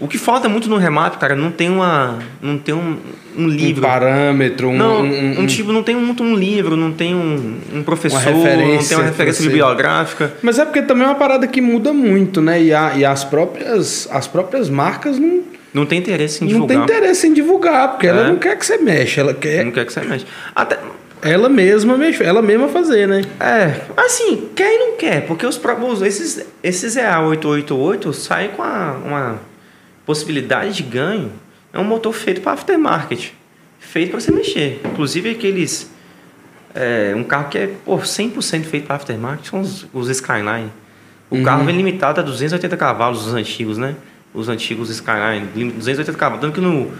O que falta muito no remap, cara, não tem uma. Não tem um, um livro. Um parâmetro, um. Não, um, um, tipo, não tem muito um livro, não tem um, professor, não tem uma referência bibliográfica. Mas é porque também é uma parada que muda muito, né? E, a, e as, próprias, as próprias marcas não. Não tem interesse em divulgar. Não tem interesse em divulgar, porque é. ela não quer que você mexa, ela quer. Não quer que você mexa. Até. Ela mesma mexe, ela mesma fazer, né? É, assim, quer e não quer, porque os próprios. Esses, esses EA888 saem com a, uma possibilidade de ganho é um motor feito para aftermarket, feito para você mexer. Inclusive aqueles é, um carro que é por 100% feito para aftermarket são os, os Skyline. O uhum. carro vem limitado a 280 cavalos, os antigos, né? Os antigos Skyline, 280 cavalos. Tanto que no,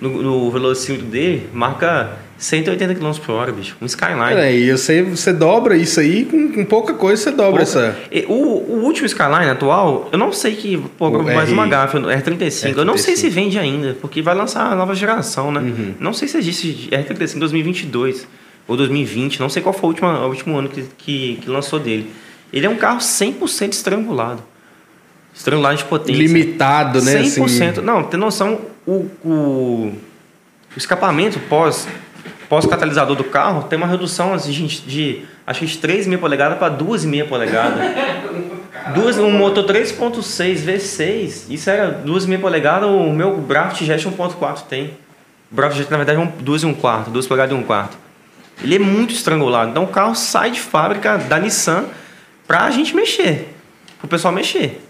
no, no velocímetro dele marca 180 km por hora, bicho. Um Skyline. É, e você, você dobra isso aí, com, com pouca coisa você dobra pouca. essa. O, o último Skyline atual, eu não sei que. Pô, o mais R... uma gafa, R35. R35. Eu não sei se vende ainda, porque vai lançar a nova geração, né? Uhum. Não sei se existe R35 2022 ou 2020, não sei qual foi o último, o último ano que, que, que lançou dele. Ele é um carro 100% estrangulado. Estrangulado de potência. Limitado, né? 100%. Assim... Não, tem noção, o, o, o escapamento pós pós-catalisador do carro tem uma redução assim, de, de acho que de 3,5 polegadas para 2,5 polegadas. Duas, um motor 3.6 V6, isso era 2,5 polegadas, o meu Braft Jet 1.4 tem. O Braft Jet na verdade é um 2 e 1 quarto, 2 polegadas e 1 quarto. Ele é muito estrangulado, então o carro sai de fábrica da Nissan para a gente mexer, para o pessoal mexer.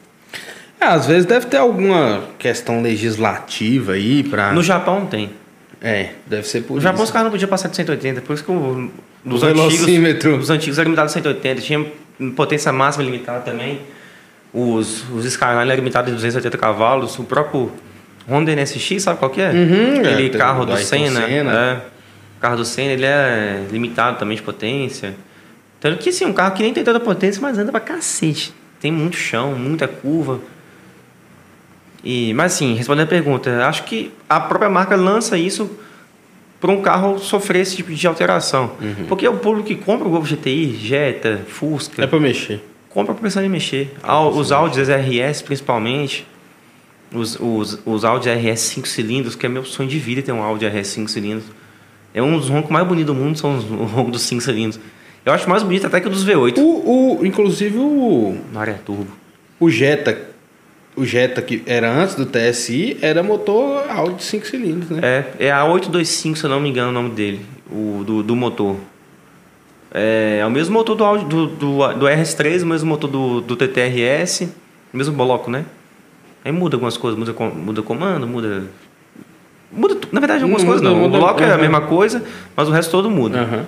É, às vezes deve ter alguma questão legislativa aí para. No Japão tem. É, deve ser por O Japão os carros não podiam passar de 180, por isso que o, dos antigos, os antigos eram limitados a 180, tinha potência máxima limitada também. Os, os Skyline eram limitados a 280 cavalos, o próprio Honda NSX, sabe qual que é? Uhum, Aquele é, carro do, do Senna. Senna. É, o carro do Senna, ele é limitado também de potência. Tanto que, assim, um carro que nem tem tanta potência, mas anda pra cacete. Tem muito chão, muita curva. E, mas assim, respondendo a pergunta, acho que a própria marca lança isso para um carro sofrer esse tipo de alteração. Uhum. Porque o público que compra o Golf GTI, Jetta, Fusca... É para mexer. Compra para pensar em mexer. É os Audis RS, principalmente. Os, os, os Audi RS 5 cilindros, que é meu sonho de vida ter um Audi RS 5 cilindros. É um dos roncos mais bonitos do mundo, são os roncos dos 5 cilindros. Eu acho mais bonito até que o dos V8. O, o, inclusive o... Maré Turbo. O Jetta, o Jetta, que era antes do TSI, era motor Audi 5 cilindros, né? É, é a 825, se eu não me engano o nome dele, o, do, do motor. É, é o mesmo motor do, Audi, do, do, do RS3, o mesmo motor do, do TTRS, mesmo bloco, né? Aí muda algumas coisas, muda, muda comando, muda... Muda, na verdade, algumas não, coisas não. Muda, o bloco uhum. é a mesma coisa, mas o resto todo muda. Uhum.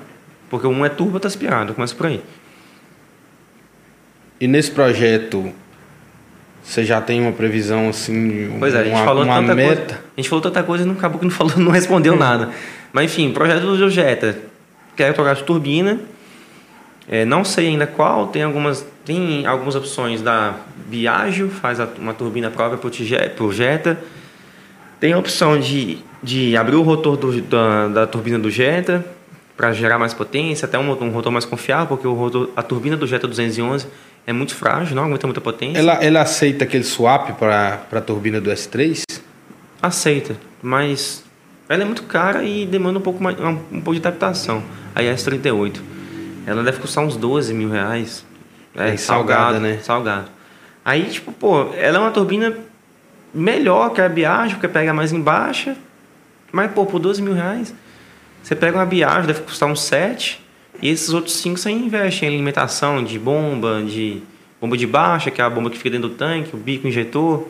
Porque um é turbo, outro é aspirado, começa por aí. E nesse projeto, você já tem uma previsão assim, pois é, a gente uma, falou uma tanta meta? Coisa, a gente falou tanta coisa e não acabou que não falou, não respondeu nada. Mas enfim, projeto do Jetta, quero trocar de turbina. É, não sei ainda qual, tem algumas, tem algumas opções da Biagio, faz uma turbina própria para o Jetta. Tem a opção de, de abrir o rotor do, da, da turbina do Jetta para gerar mais potência, até um, um rotor mais confiável, porque o rotor, a turbina do Jetta 211 é muito frágil, não aguenta muita potência. Ela, ela aceita aquele swap para a turbina do S3? Aceita, mas ela é muito cara e demanda um pouco, mais, um, um pouco de adaptação. A S38. Ela deve custar uns 12 mil reais. É, é salgada, né? Salgado. Aí, tipo, pô, ela é uma turbina melhor que a Biagio, porque pega mais em baixa. Mas, pô, por 12 mil reais, você pega uma Biagio, deve custar uns 7 e esses outros cinco você investe em alimentação de bomba, de bomba de baixa, que é a bomba que fica dentro do tanque, o bico injetor.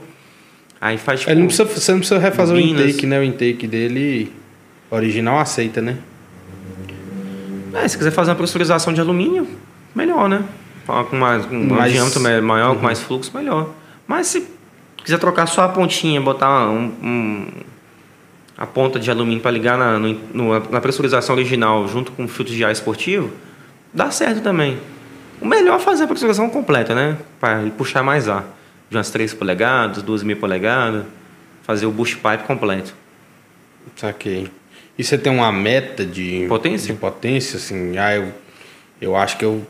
Aí faz tipo, não precisa, Você não precisa refazer bobinas. o intake, né? O intake dele original aceita, né? É, se quiser fazer uma pressurização de alumínio, melhor, né? Com mais, com um Mais- diâmetro maior, Uhum. com mais fluxo, melhor. Mas se quiser trocar só a pontinha, botar um, um- a ponta de alumínio para ligar na, no- na pressurização original junto com o filtro de ar esportivo, dá certo também. O melhor é fazer a pressurização completa, né? Para puxar mais ar. De umas 3 polegadas, 2,5 polegadas. Fazer o boost pipe completo. Saquei. E você tem uma meta de Potência? De potência, assim, ah, eu, eu acho que eu.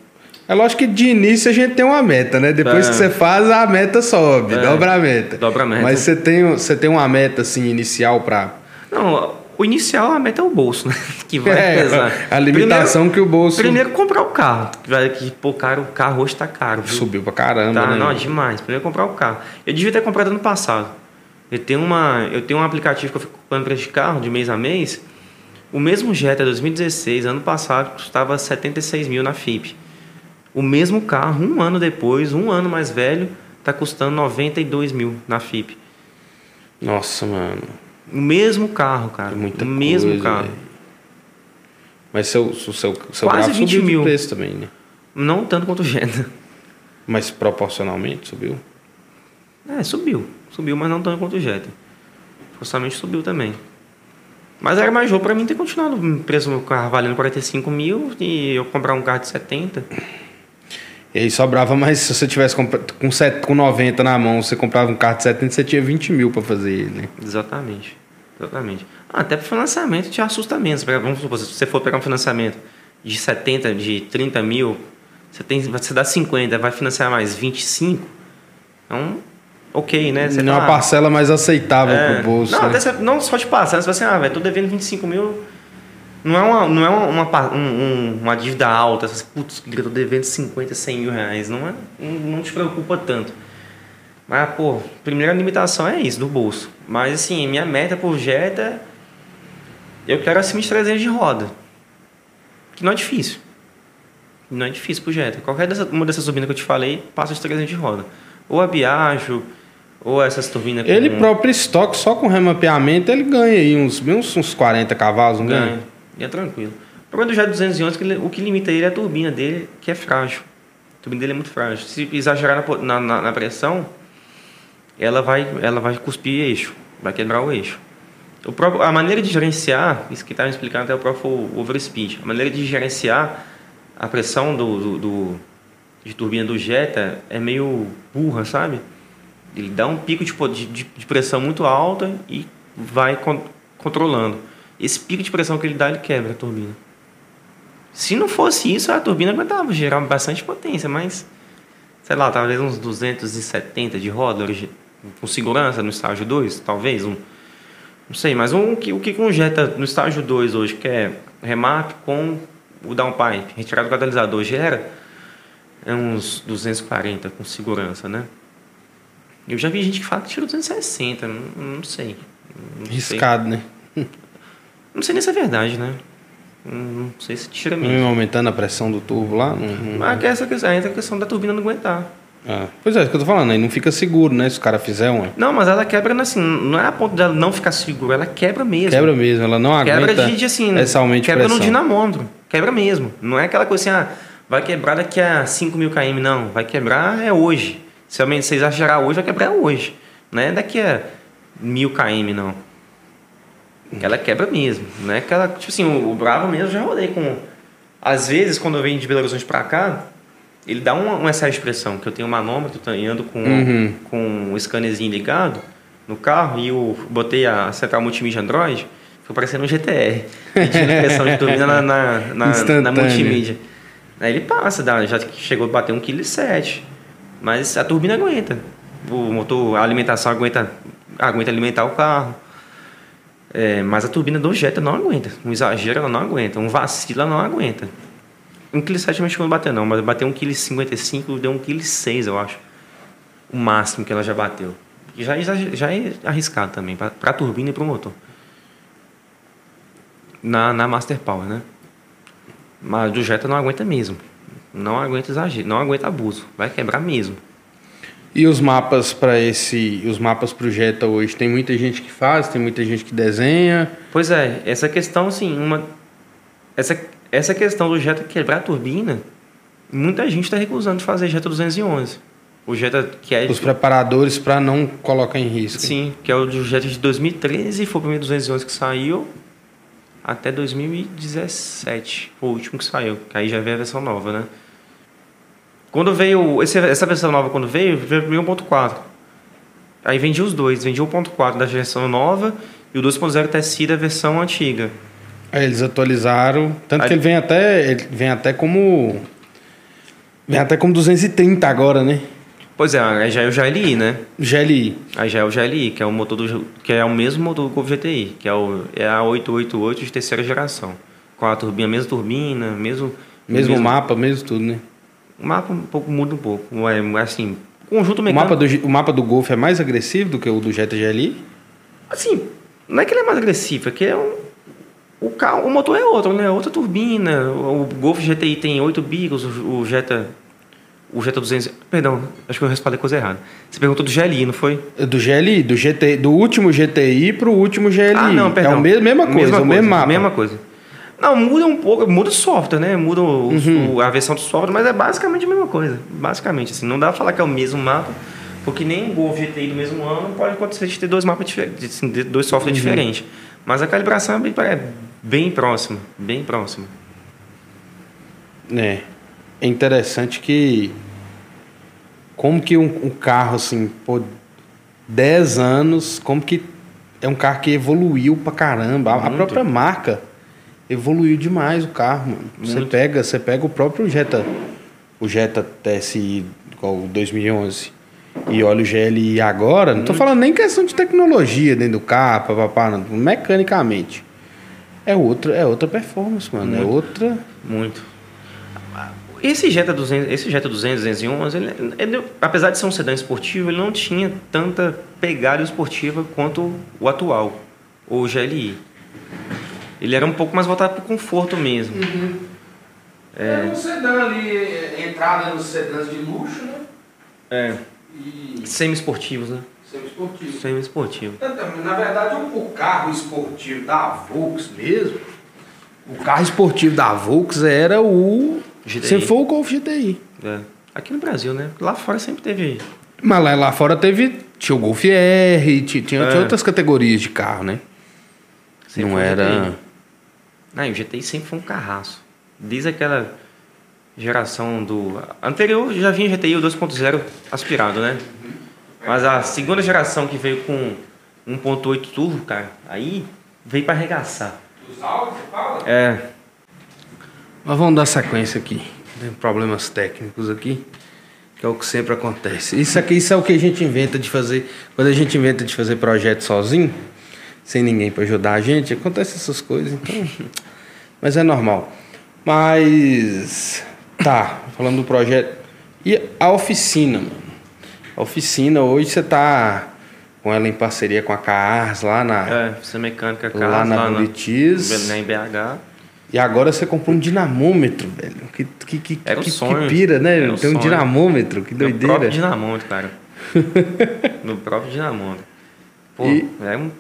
É lógico que de início a gente tem uma meta, né? Depois É. que você faz, a meta sobe, É. dobra a meta. Dobra a meta. Mas você tem, você tem uma meta, assim, inicial pra. Não, o inicial a meta é o bolso, né? Que vai É, pesar. a limitação que o bolso Primeiro comprar o carro. Que, pô, cara, o carro hoje tá caro. viu? subiu pra caramba, Tá, né? não, demais. Primeiro comprar o carro. Eu devia ter comprado ano passado. Eu tenho, uma, eu tenho um aplicativo que eu fico comprando preço de carro de mês a mês. O mesmo Jetta 2016, ano passado, custava 76 mil na FIP. O mesmo carro, um ano depois, um ano mais velho, tá custando 92 mil na FIP. Nossa, mano. O mesmo carro, cara. É muita o mesmo coisa, carro. velho. Mas seu, o seu, seu Quase gráfico 20 subiu de mil. preço também, né? Não tanto quanto o Jetta. Mas proporcionalmente subiu? É, subiu. Subiu, mas não tanto quanto o Jetta. Forçamente subiu também. Mas era mais jogo pra mim ter continuado o preço do meu carro valendo 45 mil e eu comprar um carro de 70. E aí sobrava mais, se você tivesse com, set, com 90 na mão, você comprava um carro de 70, você tinha 20 mil pra fazer ele, né? Exatamente. Exatamente. Ah, até pro financiamento te assusta menos. Vamos supor, se você for pegar um financiamento de 70, de 30 mil, você, tem, você dá 50, vai financiar mais 25. Então, ok, né? Você é uma ah, parcela mais aceitável É. pro bolso, Não, né? até você- não só te passar, você fala assim, ah, velho, tô devendo 25 mil. Não é uma, não é uma, uma, um- um- uma dívida alta, você, putz, eu tô devendo 50, 100 mil reais. Não, é, não, não te preocupa tanto. Mas, pô, primeira limitação é isso, do bolso. Mas, assim, minha meta por Jetta, eu quero acima de 300 de roda. Que não é difícil. Não é difícil pro Jetta. Qualquer dessa, uma dessas turbinas que eu te falei, passa de 300 de roda. Ou a Biagio, ou essas turbinas com... Ele próprio estoque, só com remapeamento, ele ganha aí uns, uns, uns 40 cavalos, não ganha? Ganha. E é tranquilo. O problema do Jet 211 é o que limita ele é a turbina dele, que é frágil. A turbina dele é muito frágil. Se exagerar na, na- na pressão, ela vai, ela vai cuspir eixo, vai quebrar o eixo. O próprio, a maneira de gerenciar, isso que estava me explicando até o próprio overspeed, a maneira de gerenciar a pressão do, do, do- de turbina do Jetta é meio burra, sabe? Ele dá um pico de, de- de pressão muito alta e vai con- controlando. Esse pico de pressão que ele dá, ele quebra a turbina. Se não fosse isso, a turbina aguentava gerar bastante potência, mas sei lá, talvez uns 270 de roda com segurança no estágio 2, talvez um não sei, mas um, que- o que com Jetta no estágio 2 hoje, que é remap com o downpipe, retirado do catalisador, gera é uns 240 com segurança, né? Eu já vi gente que fala que tira 260, não, não sei. Não sei. Riscado, né? Não sei nem se é verdade, né? Não, sei se tira Mesmo aumentando a pressão do turbo lá. Não, não- Mas essa questão, entra a questão da turbina não aguentar. Ah, Pois é, isso que eu tô falando, aí não fica seguro, né? Se o cara fizer um. Não, mas ela quebra assim, não é a ponto dela não ficar segura, ela quebra mesmo. Quebra mesmo, ela não Quebra aguenta de, de assim, essa aumento quebra pressão. no dinamômetro. Quebra mesmo. Não é aquela coisa assim, ah, vai quebrar daqui a 5 mil km, não. Vai quebrar é hoje. Se se exagerar hoje, vai quebrar hoje. Não é daqui a mil km, não. Ela quebra mesmo. Não é aquela, tipo assim, o, o Bravo mesmo já rodei com... Às vezes, quando eu venho de Belo Horizonte pra cá, ele dá um, um excesso de pressão, que eu tenho um manômetro tá, e ando com, Uhum. com o scannerzinho ligado no carro e eu botei a central multimídia Android, ficou parecendo um GTR. Medindo pressão de turbina na, na, na, na multimídia. Aí ele passa, dá, já chegou a bater 1,7 kg. Mas a turbina aguenta. O motor, a alimentação aguenta, aguenta alimentar o carro. É, mas a turbina do Jetta não aguenta. Um exagero ela não aguenta. Um vacilo ela não aguenta. 1,7 kg não chegou a bater não, mas bateu 1,55 kg, deu 1,6 kg, eu acho. O máximo que ela já bateu. Já, já, já é arriscado também, para a turbina e para o motor. Na, na Master Power, né? Mas do Jetta não aguenta mesmo. Não aguenta exagero, não aguenta abuso. Vai quebrar mesmo. E os mapas para esse, os mapas pro Jetta hoje, tem muita gente que faz, tem muita gente que desenha. Pois é, essa questão, assim, uma. Essa, essa questão do Jetta quebrar a turbina, muita gente está recusando de fazer Jetta 211. O Jetta que é... Os preparadores para não colocar em risco. Sim, que é o Jetta de 2013, foi o primeiro 211 que saiu até 2017, foi o último que saiu, que aí já veio a versão nova, né? Quando veio, essa versão nova quando veio, veio 1.4. Aí vendi os dois, vendi o 1.4 da versão nova e o 2.0 TSI da versão antiga. Eles atualizaram, tanto Aí, que ele vem até ele vem até como vem até como 230 agora, né? Pois é, aí já é o GLI, né? GLI. Aí já é o GLI, que é o motor do que é o mesmo motor do Golf GTI, que é o é a 888 de terceira geração, com a turbina, mesma turbina, mesmo mesmo, mesmo mapa, mesmo tudo, né? O mapa um pouco muda um pouco, é assim, conjunto mecânico. O mapa do o mapa do Golf é mais agressivo do que o do Jetta GLI? Assim, não é que ele é mais agressivo, é que é um o, carro, o motor é outro, né? Outra turbina. O Golf GTI tem 8 bicos, o Jetta o Jetta 200. Perdão, acho que eu respondei coisa errada. Você perguntou do GLI, não foi? Do GLI, do GTI, do último GTI pro último GLI. Ah, não, perdão. É a mesma, mesma coisa, mesma o mesmo mapa. Mesma coisa. Não, muda um pouco, muda o software, né? Muda o, uhum. o, a versão do software, mas é basicamente a mesma coisa. Basicamente, assim, não dá pra falar que é o mesmo mapa, porque nem o Golf GTI do mesmo ano pode acontecer de ter dois mapas diferentes, assim, dois softwares uhum. diferentes. Mas a calibração é bem, é bem próxima. É. É interessante que como que um, um, carro assim, por 10 anos, como que é um carro que evoluiu pra caramba. A, a própria marca evoluiu demais o carro, mano. Você pega, você pega o próprio Jetta, o Jetta TSI igual o 2011 e olha o GLI agora, não tô falando nem questão de tecnologia dentro do carro, papapá, mecanicamente. É outra, é outra performance, mano, é Muito. é outra Muito. Esse Jetta 200, esse Jetta 200, 211, ele, ele, apesar de ser um sedã esportivo, ele não tinha tanta pegada esportiva quanto o atual, o GLI. Ele era um pouco mais voltado para o conforto mesmo. Uhum. É... Era um sedã ali, entrada nos sedãs de luxo, né? É. E... Semi-esportivos, né? Semi-esportivo. Semi-esportivo. Na verdade, o carro esportivo da Volks mesmo, o carro esportivo da Volks era o GTI. Sempre foi o Golf GTI. É. Aqui no Brasil, né? Lá fora sempre teve. Mas lá, lá fora teve. Tinha o Golf R, tinha, tinha, é. tinha outras categorias de carro, né? Sempre Não era. Não, o GTI sempre foi um carraço. Desde aquela geração do. Anterior já vinha GTI o 2.0 aspirado, né? Mas a segunda geração que veio com 1.8 turbo, cara, aí veio para arregaçar. Os áudios, você fala? É. Mas vamos dar sequência aqui. Tem problemas técnicos aqui, que é o que sempre acontece. Isso aqui isso é o que a gente inventa de fazer. Quando a gente inventa de fazer projeto sozinho, sem ninguém para ajudar a gente, acontece essas coisas, então. Mas é normal. Mas. Tá, falando do projeto. E a oficina, mano? A oficina, hoje você tá com ela em parceria com a Cars lá na. É, é mecânica Cars, lá na lá Buritis. Na, na BH. E agora você comprou um dinamômetro, velho. Que, que, que, Era um que, sonho. que pira, né? Era Tem um sonho. dinamômetro, que doideira. No próprio dinamômetro, cara. no próprio dinamômetro. Pô, e... é um...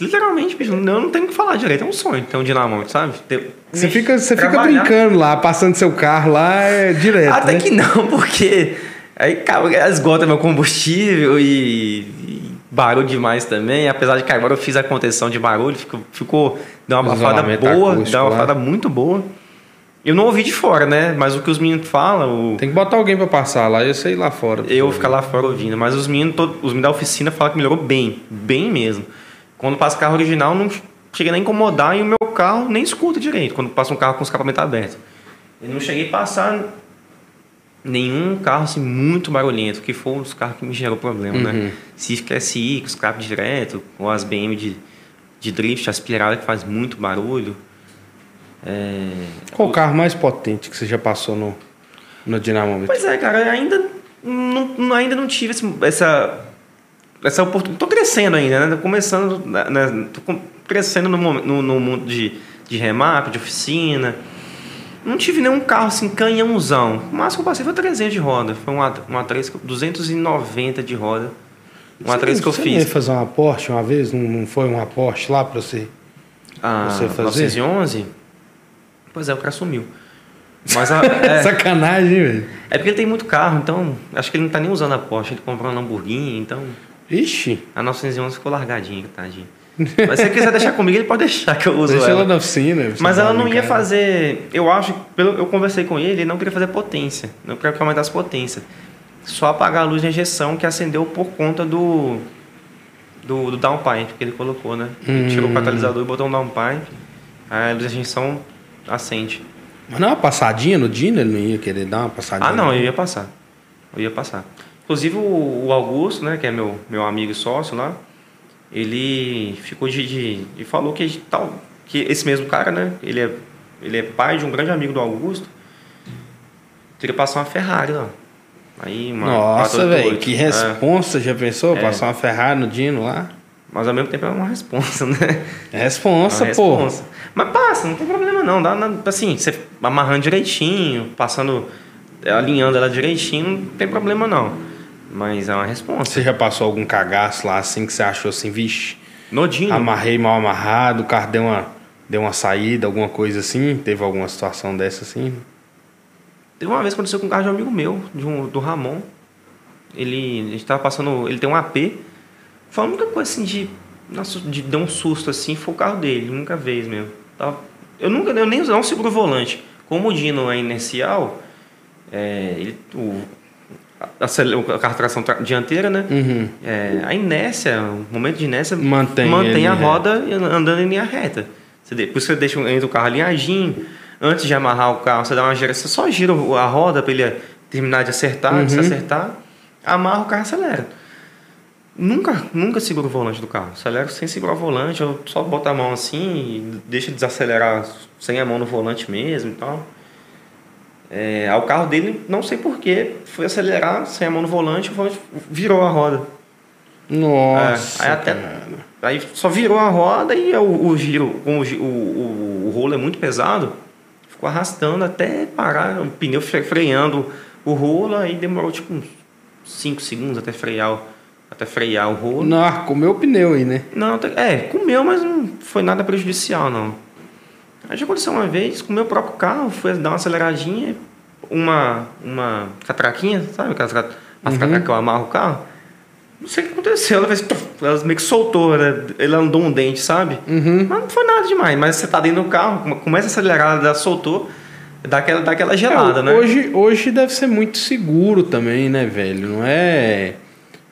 Literalmente, bicho, eu não tenho o que falar direito. É um sonho ter um dinamômetro, sabe? Ter... Você fica, você fica brincando lá, passando seu carro lá é direto. Até né? que não, porque aí esgota meu combustível e, barulho demais também. Apesar de que agora eu fiz a contenção de barulho, ficou, ficou deu uma abafada boa, deu uma abafada muito boa. Eu não ouvi de fora, né? Mas o que os meninos falam. O... Tem que botar alguém para passar lá, eu sei lá fora. Eu vou ficar lá fora ouvindo. Mas os meninos, todo, os meninos da oficina falam que melhorou bem, bem mesmo. Quando passa carro original, não chega nem a incomodar e o meu carro nem escuta direito quando passa um carro com escapamento aberto. Eu não cheguei a passar nenhum carro assim muito barulhento, que foi um dos carros que me gerou problema, né? uhum. né? Civic SI, com escape direto, ou as BM de, de drift aspirada que faz muito barulho. É... Qual o carro mais potente que você já passou no, no dinamômetro? Pois é, cara, ainda não, ainda não tive essa essa oportunidade. Tô crescendo ainda, né? Tô começando, né? Tô crescendo no, no, no mundo de, de remap, de oficina. Não tive nenhum carro assim, canhãozão. O máximo que eu passei foi 300 de roda. Foi uma, uma 3, 290 de roda. Uma você, 3 que eu você fiz. Você fazer uma Porsche uma vez? Não, não foi uma Porsche lá para você, ah, você fazer? 911? Pois é, o cara sumiu. Mas a, é, Sacanagem, velho. é porque ele tem muito carro, então acho que ele não tá nem usando a Porsche, ele comprou uma Lamborghini, então Ixi, a 911 ficou largadinha, tadinho. Mas se ele quiser deixar comigo, ele pode deixar que eu uso deixa ela ela. na oficina. Mas ela não ia brincar. fazer. Eu acho, pelo, eu conversei com ele, ele não queria fazer potência. Não queria que aumentasse potência. Só apagar a luz de injeção que acendeu por conta do. Do, do downpipe que ele colocou, né? Ele Hum. tirou o catalisador e botou um downpipe. Aí a luz de injeção acende. Mas não é uma passadinha no Dino? Ele não ia querer dar uma passadinha? Ah, não, eu ia passar. Eu ia passar. Inclusive o, o Augusto, né, que é meu, meu amigo e sócio lá, ele ficou de, de e falou que tal que esse mesmo cara, né, ele é ele é pai de um grande amigo do Augusto. Teria passar uma Ferrari lá. Aí uma Nossa, 488. velho, que É, responsa. Já pensou? É. Passar uma Ferrari no Dino lá? mas ao mesmo tempo é uma responsa, né? É responsa, Uma pô. responsa. Mas passa, não tem problema não. Dá, na- assim, você amarrando direitinho, passando, é, alinhando ela direitinho, não tem problema não. Mas é uma responsa. Você já passou algum cagaço lá assim que você achou assim, vixe, Nodinho. amarrei mal amarrado, o carro deu uma, deu uma saída, alguma coisa assim? Teve alguma situação dessa assim? Teve uma vez que aconteceu com um carro de um amigo meu, de um, do Ramon. Ele, a gente tava passando, ele tem um AP. Foi a única coisa assim de, nossa, de dar um susto assim, foi o carro dele, única vez mesmo. Tava- eu nunca, eu nem não seguro o volante. Como o Dino é inercial, é, ele, o, a, acele- o carro de tração tra- dianteira, né? Uhum. É, a inércia, o momento de inércia Mantém mantém a roda andando em linha reta. Você Por isso você deixa entra o carro alinhadinho. Antes de amarrar o carro, você dá uma gira, você só gira a roda para ele terminar de acertar, de se Uhum. acertar, amarra o carro e acelera. Nunca, nunca seguro o volante do carro. Acelero sem segurar o volante, eu só boto a mão assim e deixa desacelerar sem a mão no volante mesmo e tal. É, aí o carro dele, não sei porquê, foi acelerar sem a mão no volante, o volante virou a roda. Nossa. É, aí até- cara. Aí só virou a roda e o, o giro, como o, o, o, rolo é muito pesado, ficou arrastando até parar, o pneu fre- freando o rolo, aí demorou tipo uns 5 segundos até frear, o- até frear o rolo. Não, comeu o pneu aí, né? Não, é, comeu, mas não foi nada prejudicial, não. Aí já aconteceu uma vez, com o meu próprio carro, foi dar uma aceleradinha, uma, uma catraquinha, sabe? Aquelas as Uhum. catracas que eu amarro o carro. Não sei o que aconteceu, ela fez. Ela meio que soltou, né? Ele andou um dente, sabe? Uhum. Mas não foi nada demais. Mas você tá dentro do carro, come- começa a acelerar, ela soltou, dá aquela, dá aquela gelada, É, né? Hoje, hoje deve ser muito seguro também, né, velho? Não é.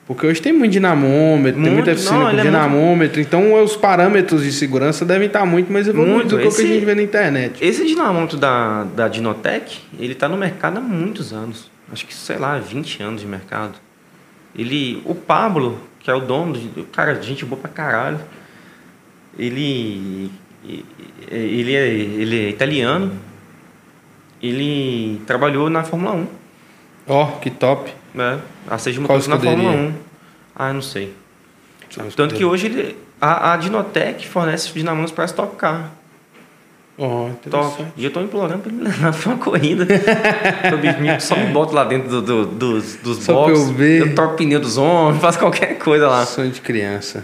Porque hoje tem muito dinamômetro, tem Muito, muita oficina não, com ele é dinamômetro, então os parâmetros de segurança devem estar muito mais evoluídos Muito, do que o que esse- a gente vê na internet. Esse dinamômetro da, da Dinotec, ele tá no mercado há muitos anos. Acho que, sei lá, 20 anos de mercado. Ele, o Pablo, que é o dono, do- cara, gente boa pra caralho. Ele, ele, é, ele é italiano. Ele trabalhou na Fórmula 1. Ó, que top. Né? A seja Qual motor na? Fórmula 1. Ah, eu não sei. Tanto que hoje ele, a, a Dinotec fornece dinamômetros para Stock Car. Ó, Top. E eu tô implorando pra ele me levar pra uma corrida. só me bota lá dentro do, do- dos, dos Só boxes. eu ver. troco o pneu dos homens, faço qualquer coisa lá. Sonho de criança.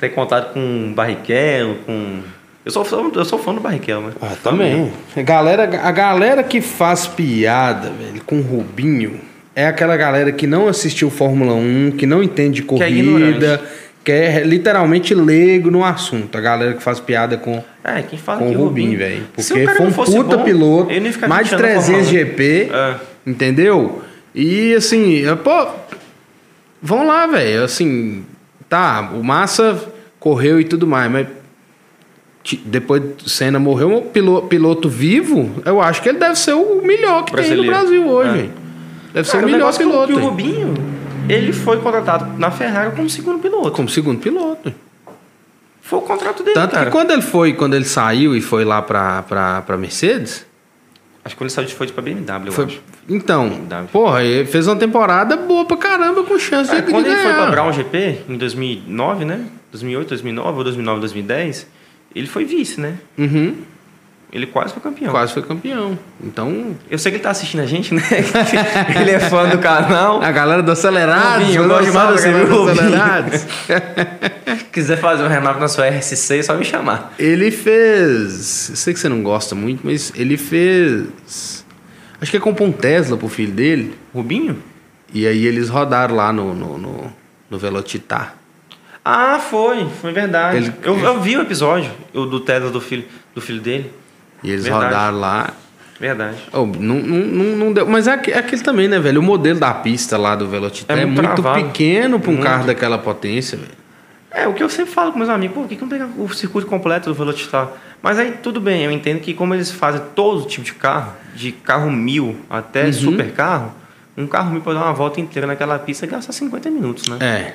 Tem contato com Barrichello, com. Eu sou, fã- eu sou fã do Barrichello, né? Ah, também. A galera, a galera que faz piada, velho, com Rubinho, é aquela galera que não assistiu Fórmula 1, que não entende de Que é corrida, que é literalmente leigo no assunto. A galera que faz piada com, É, quem fala com que o Rubinho, velho. Se Porque o cara foi não um fosse puta bom, piloto, mais de 20 anos na 300 Fórmula 1. GP, É. entendeu? E assim, pô, vamos lá, velho. Assim, tá, o Massa correu e tudo mais, mas depois Senna morreu, um piloto, piloto vivo, eu acho que ele deve ser o melhor que Brasileiro. tem no Brasil hoje. É. Deve ser Cara, o o melhor que o- piloto. que o velho. Rubinho, ele foi contratado na Ferrari como segundo piloto. Como segundo piloto. Foi o contrato dele, Tanto cara. que quando ele foi, quando ele saiu e foi lá pra, pra, pra Mercedes, Acho que quando ele saiu de foi pra BMW, foi, acho. então, BMW. porra, ele fez uma temporada boa pra caramba com chance É, de, de quando ele foi ganhar. pra Brown GP, em 2009, né? 2008, 2009 ou 2009, 2010, ele foi vice, né? Uhum. Ele quase foi campeão. Quase foi campeão. Então. Eu sei que ele tá assistindo a gente, né? ele é fã do canal. A galera do Acelerados. Rubinho, eu gosto demais do Rubinho? Acelerados. quiser fazer um remap na sua RSC, é só me chamar. Ele fez. Eu sei que você não gosta muito, mas ele fez. Acho que é comprou um Tesla pro filho dele. Rubinho? E aí eles rodaram lá no, no, no, no Velocitar. Ah, foi, foi verdade. Ele- Eu, eu vi o episódio do Tesla do filho, do filho dele. E eles Verdade. rodaram lá. Verdade. Oh, não, não, não, deu. Mas é aque- é aquele também, né, velho? O modelo da pista lá do Velocitar É é, muito travado. pequeno pra um Muito. carro daquela potência, velho. É, o que eu sempre falo com meus amigos, por que, que não pega o circuito completo do Velocitar? Mas aí tudo bem, eu entendo que como eles fazem todo tipo de carro, de carro mil até Uhum. super carro, um carro mil pode dar uma volta inteira naquela pista e gastar 50 minutos, né? É.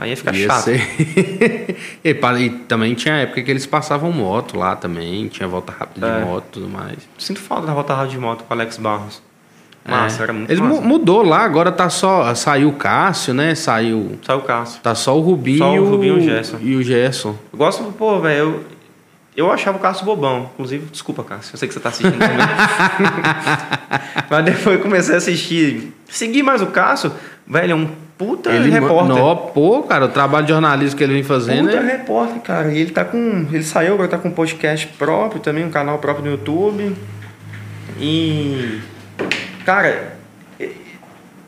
Aí ia ficar Ia chato. ser- e, e também tinha época que eles passavam moto lá também, tinha volta rápida É. de moto e tudo mais. Sinto falta da volta rádio de moto com o Alex Barros. Massa, É. era muito Ele massa. mu- mudou lá, agora tá só. Saiu o Cássio, né? Saiu. Saiu o Cássio. Tá só o Rubinho, Só o Rubinho e o Gerson. E o Gerson. Eu gosto, pô, velho, eu, eu achava o Cássio bobão. Inclusive, desculpa, Cássio, eu sei que você tá assistindo também. Mas depois eu comecei a assistir, seguir mais o Cássio, velho, é um puta repórter. Nó, pô, cara, o trabalho de jornalismo que ele vem fazendo Puta é. repórter, cara. E ele tá com. Ele saiu, agora tá com um podcast próprio também, um canal próprio no YouTube. E. Cara,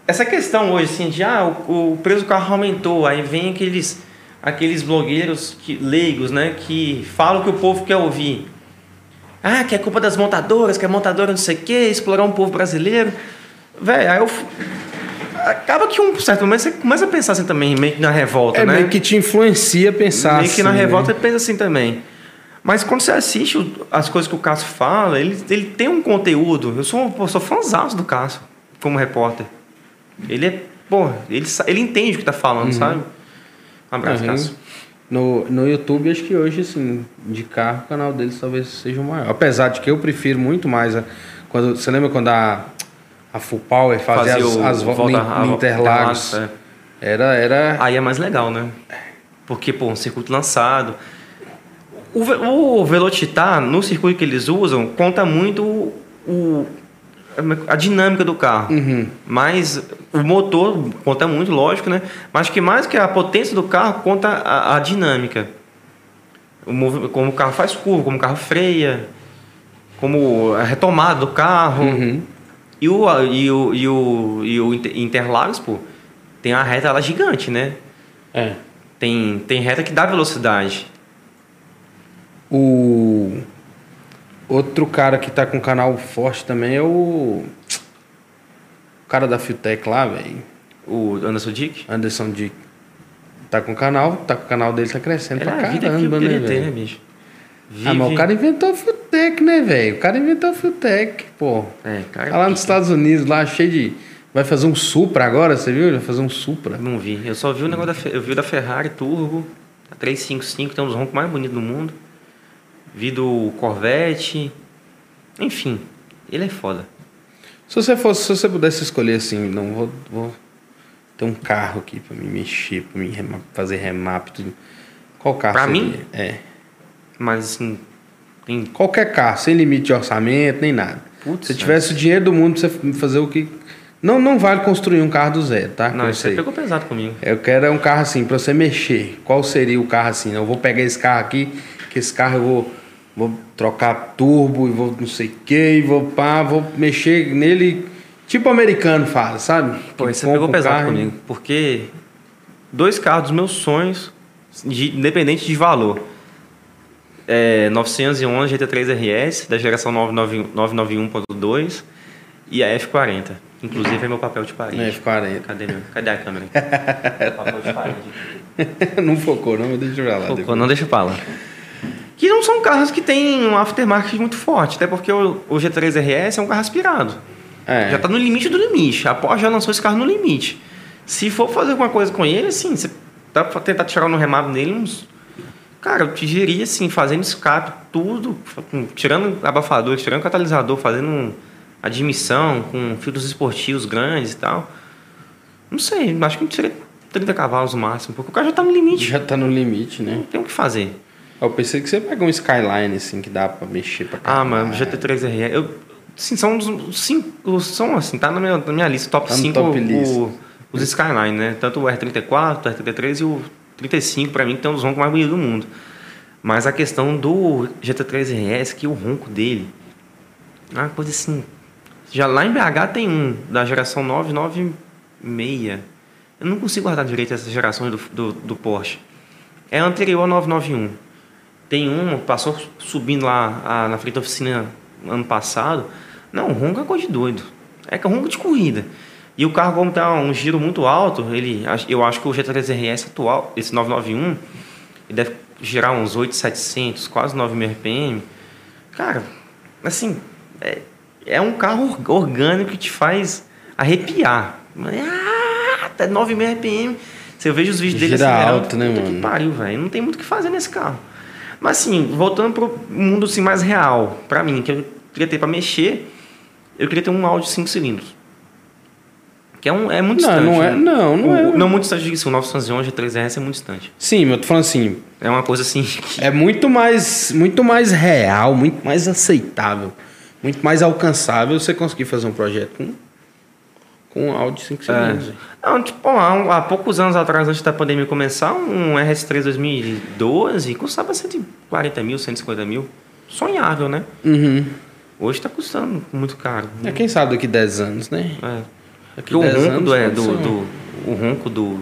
essa questão hoje, assim, de ah, o, o preço do carro aumentou, aí vem aqueles. Aqueles blogueiros que, leigos, né? Que falam o que o povo quer ouvir. Ah, que é culpa das montadoras, que a montadora não sei o quê, explorar um povo brasileiro. Velho, aí eu. Acaba que um certo momento você começa a pensar assim também, meio que na revolta, É né? meio que te influencia a pensar Meio que na assim, né? revolta você pensa assim também. Mas quando você assiste as coisas que o Cássio fala, ele, ele tem um conteúdo. Eu sou, eu sou fãzaço do Cássio como repórter. Ele é. Pô, ele, ele entende o que tá falando, sabe? Um abraço. Cássio. No, no YouTube, acho que hoje, assim, de carro, o canal deles talvez seja o maior. Apesar de que eu prefiro muito mais. A, quando, você lembra quando a, a Full Power fazia as, o- as vo- volta- no Interlagos? é. Era, era. Aí é mais legal, né? Porque, pô, um circuito lançado. O, o Velocitar, no circuito que eles usam, conta muito o, o- a dinâmica do carro. Uhum. Mas o motor conta muito, lógico, né? Mas que mais que a potência do carro conta a, a dinâmica. O como o carro faz curva, como o carro freia, como a retomada do carro. Uhum. E o, e o, e o, e o Inter- Interlagos, pô, tem uma reta lá gigante, né? É. Tem, tem reta que dá velocidade. O outro cara que tá com um canal forte também é o. O cara da Fiotec lá, velho. O Anderson Dick. Anderson Dick. Tá com o canal, tá com o canal dele, tá crescendo é pra a eu caramba, né, ter, né, velho? bicho? Ah, mas o Vive- cara inventou o Fiotec, né, velho? O cara inventou o Fiotec, pô. É, cara. Tá lá nos Estados Unidos, lá cheio de. Vai fazer um Supra agora, você viu? Vai fazer um Supra. Não vi. Eu só vi o negócio da, eu vi o da Ferrari Turbo, a 355, tem um dos roncos mais bonitos do mundo. Vi do Corvette. Enfim, ele é foda. Se você fosse, se você pudesse escolher assim, não vou, vou ter um carro aqui pra me mexer, pra me fazer remap, tudo. Qual carro Pra seria? mim? É. Mas assim, tem. Qualquer carro, sem limite de orçamento, nem nada. Putz, Se tivesse o dinheiro do mundo pra você fazer o que. Não, não vale construir um carro do zero, tá? Não, isso aí pegou pesado comigo. Eu quero é um carro assim, pra você mexer. Qual seria o carro assim? Eu vou pegar esse carro aqui, que esse carro eu vou, vou trocar turbo e vou não sei o que, e vou pá, vou mexer nele, tipo americano fala, sabe? Pô, Que compra pegou pesado carro comigo. Porque dois carros dos meus sonhos, de- independente de valor. É, 911 GT3 RS, da geração 991 991.2 e a F40. Inclusive é meu papel de parede. É, F40. Cadê, meu? Cadê a câmera? papel de parede. não focou, não, mas deixa eu ver lá. Focou, depois. não deixa pra lá. Que não são carros que têm um aftermarket muito forte, até porque o, o G3 RS é um carro aspirado. É. Já tá no limite do limite. A Porsche já lançou esse carro no limite. Se for fazer alguma coisa com ele, assim, você dá pra tentar tirar no remap nele uns. Cara, eu te diria assim, fazendo escape, tudo, tirando abafador, tirando catalisador, fazendo admissão, com filtros esportivos grandes e tal. Não sei, acho que seria 30 cavalos no máximo, porque o carro já tá no limite. Já tá no limite, né? Não tem o que fazer. Eu pensei que você pega um Skyline, assim, que dá pra mexer pra Ah, mano, GT3RS. Eu, sim, são os cinco. São assim, tá na minha, na minha lista, top Tá no 5 top list. os Skyline, né? Tanto o R34, o R33 e o 35, pra mim, que tem um dos roncos mais bonitos do mundo. Mas a questão do GT3RS, que o ronco dele. É uma coisa assim. Já lá em BH tem um, da geração 996. Eu não consigo guardar direito essas gerações do, do, do Porsche. É anterior ao 991. Tem um, passou subindo lá a- na frente da oficina ano passado. Não, o ronco é coisa de doido. É que é ronco de corrida. E o carro, como tá um giro muito alto, ele, eu acho que o GT3RS atual, esse 991, ele deve girar uns 8,700, quase 9.000 RPM. Cara, assim, é, é um carro orgânico que te faz arrepiar. Ah, até 9.000 RPM. Se eu vejo os vídeos dele Gira acelerando, alto, né, mano? que pariu, velho. Não tem muito o que fazer nesse carro. Mas assim, voltando pro mundo assim, mais real, pra mim, que eu queria ter pra mexer, eu queria ter um Audi 5 cilindros. Que é, um, é muito Não, distante. não é- né? não, não O- é. Não muito distante disso. O 911 G3RS é muito distante. Sim, mas eu tô falando assim, É uma coisa assim. que- é muito mais, muito mais real, muito mais aceitável, muito mais alcançável você conseguir fazer um projeto com, com um Audi 5 cilindros. velho. Não, tipo, há, há poucos anos atrás, antes da pandemia começar, um RS3 2012 custava 140 mil, 150 mil. Sonhável, né? Uhum. Hoje tá custando muito caro. É, quem sabe daqui 10 anos, né? É. Daqui Porque o 10 ronco, do, é, do, do- o ronco do,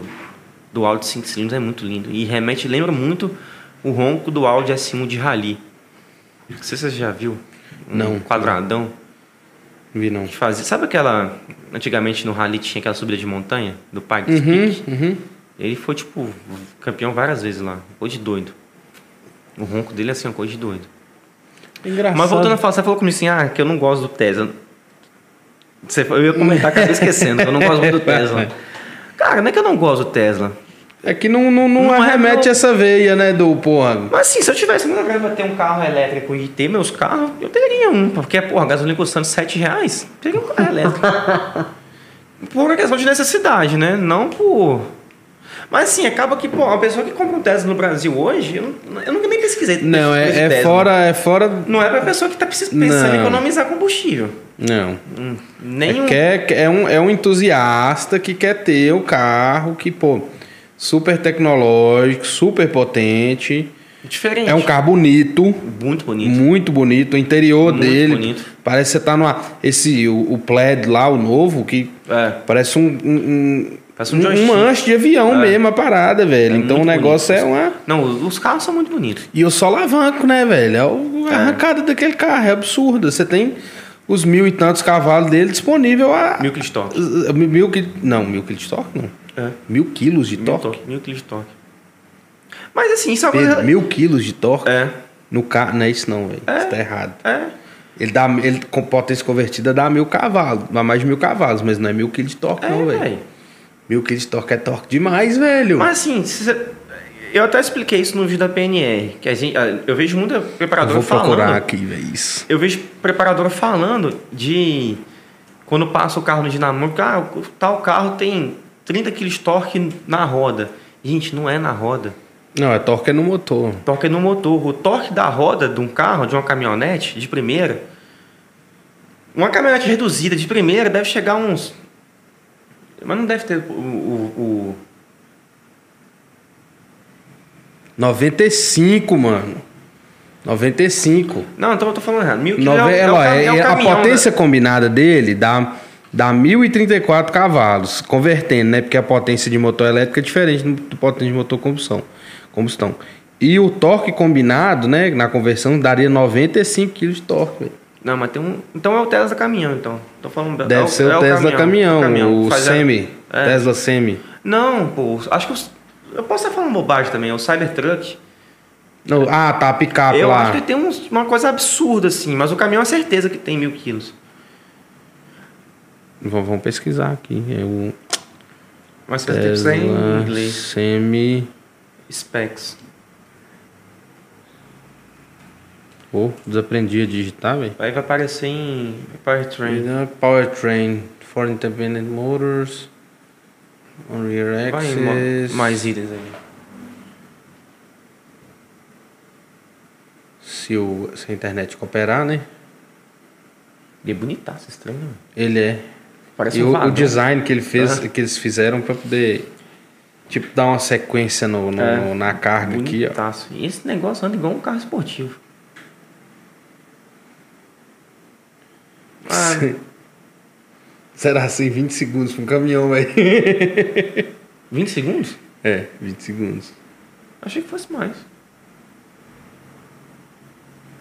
do Audi 5 cilindros é muito lindo. E remete, lembra muito o ronco do Audi S1 de Rally. Não sei se você já viu. Um Não. quadradão. Vi não. Fazia, sabe aquela... Antigamente no Rally tinha aquela subida de montanha do Parque Uhum, Peak? uhum. Ele foi, tipo, campeão várias vezes lá. Coisa de doido. O ronco dele é assim, uma coisa de doido. Engraçado. Mas voltando a falar, você falou comigo assim, ah, que eu não gosto do Tesla. Você, eu ia comentar, acabei esquecendo, que eu não gosto muito do Tesla. Cara, não é que eu não gosto do Tesla. É que não, não, não, Não é arremete meu- essa veia, né, do porra. Mas assim, se eu tivesse uma grana ter um carro elétrico e ter meus carros, eu teria um. Porque, porra, a gasolina custando 7 reais, teria um carro elétrico. por uma questão de necessidade, né? Não por... Mas assim, acaba que, pô, uma pessoa que compra um Tesla no Brasil hoje, eu, não, eu nunca nem pesquisei. Não, é, é Tesla. fora, é fora. Não é pra pessoa que tá pensando em Não. economizar combustível. Não. Hum, É, Nenhum... quer, é, um, é um entusiasta que quer ter o carro que, pô, super tecnológico, super potente. Diferente. É um carro bonito, Muito bonito. muito bonito. O interior Muito dele. bonito. Parece que você tá numa. Esse, o, o Plaid lá, o novo, que É. parece um. um, um Parece um um manche de avião É. mesmo, a parada, velho. É então o negócio bonito. é uma. Não, os carros são muito bonitos. E o solavanco, né, velho? É o- a É. arrancada daquele carro, é absurda. Você tem os mil e tantos cavalos dele disponível a. Mil quilos de torque. Uh, Mil quil- Não, mil torque, não. É. Mil quilos de Mil, torque? torque. Mil quilos de torque. Mas assim, isso é uma Pedro, coisa... mil quilos de torque É. no carro. Não é isso não, velho. É. Isso tá errado. É. Ele dá, ele com potência convertida dá mil cavalos, dá mais de mil cavalos, mas não é mil quilos de torque, É, não, velho. Mil quilos de torque é torque demais, velho. Mas assim, você- eu até expliquei isso no vídeo da PNR. Que a gente, eu vejo muita Eu preparadora vou falando... procurar aqui, velho. Isso. Eu vejo preparadora falando de... Quando passa o carro no dinamômetro, ah, o tal carro tem 30 kg de torque na roda. Gente, não é na roda. Não, é torque é no motor. Torque é no motor. O torque da roda de um carro, de uma caminhonete, de primeira, uma caminhonete reduzida de primeira deve chegar a uns. Mas não deve ter o. o, o- 95, mano. 95. Não, então eu tô falando errado. Mil quilos Nove- é, é, é- é a potência né? combinada dele dá, dá 1.034 cavalos, convertendo, né? Porque a potência de motor elétrico é diferente do, potência de motor combustão. combustão. E o torque combinado, né? Na conversão, daria 95 kg de torque. velho. Não, mas tem um. Então é o Tesla caminhão, então. Tô falando. Deve é ser o é Tesla caminhão, o Faz a- Semi. É. Tesla Semi. Não, pô. Acho que os- eu posso estar falando bobagem também. É o Cybertruck. Não, ah, tá, a picape eu lá. acho que tem uns- uma coisa absurda assim, mas o caminhão é certeza que tem mil quilos. Vamos vamos pesquisar aqui. É o Mas tem que ser em Tesla inglês. Semi. Specs. Pô, desaprendi a digitar, velho. Aí vai aparecer em Powertrain. Powertrain for independent motors on rear axis. mais itens aí. se, o, se a internet cooperar, né? Ele é bonitaço, estranho. né? Ele é. Parece e um o, o vagão. design que ele fez, Aham. que eles fizeram pra poder tipo dar uma sequência no, no- É. na carga aqui, ó. Bonitaço. Esse negócio anda igual um carro esportivo. Ah, Será assim 20 segundos pra um caminhão, velho? 20 segundos? É, 20 segundos. Achei que fosse mais.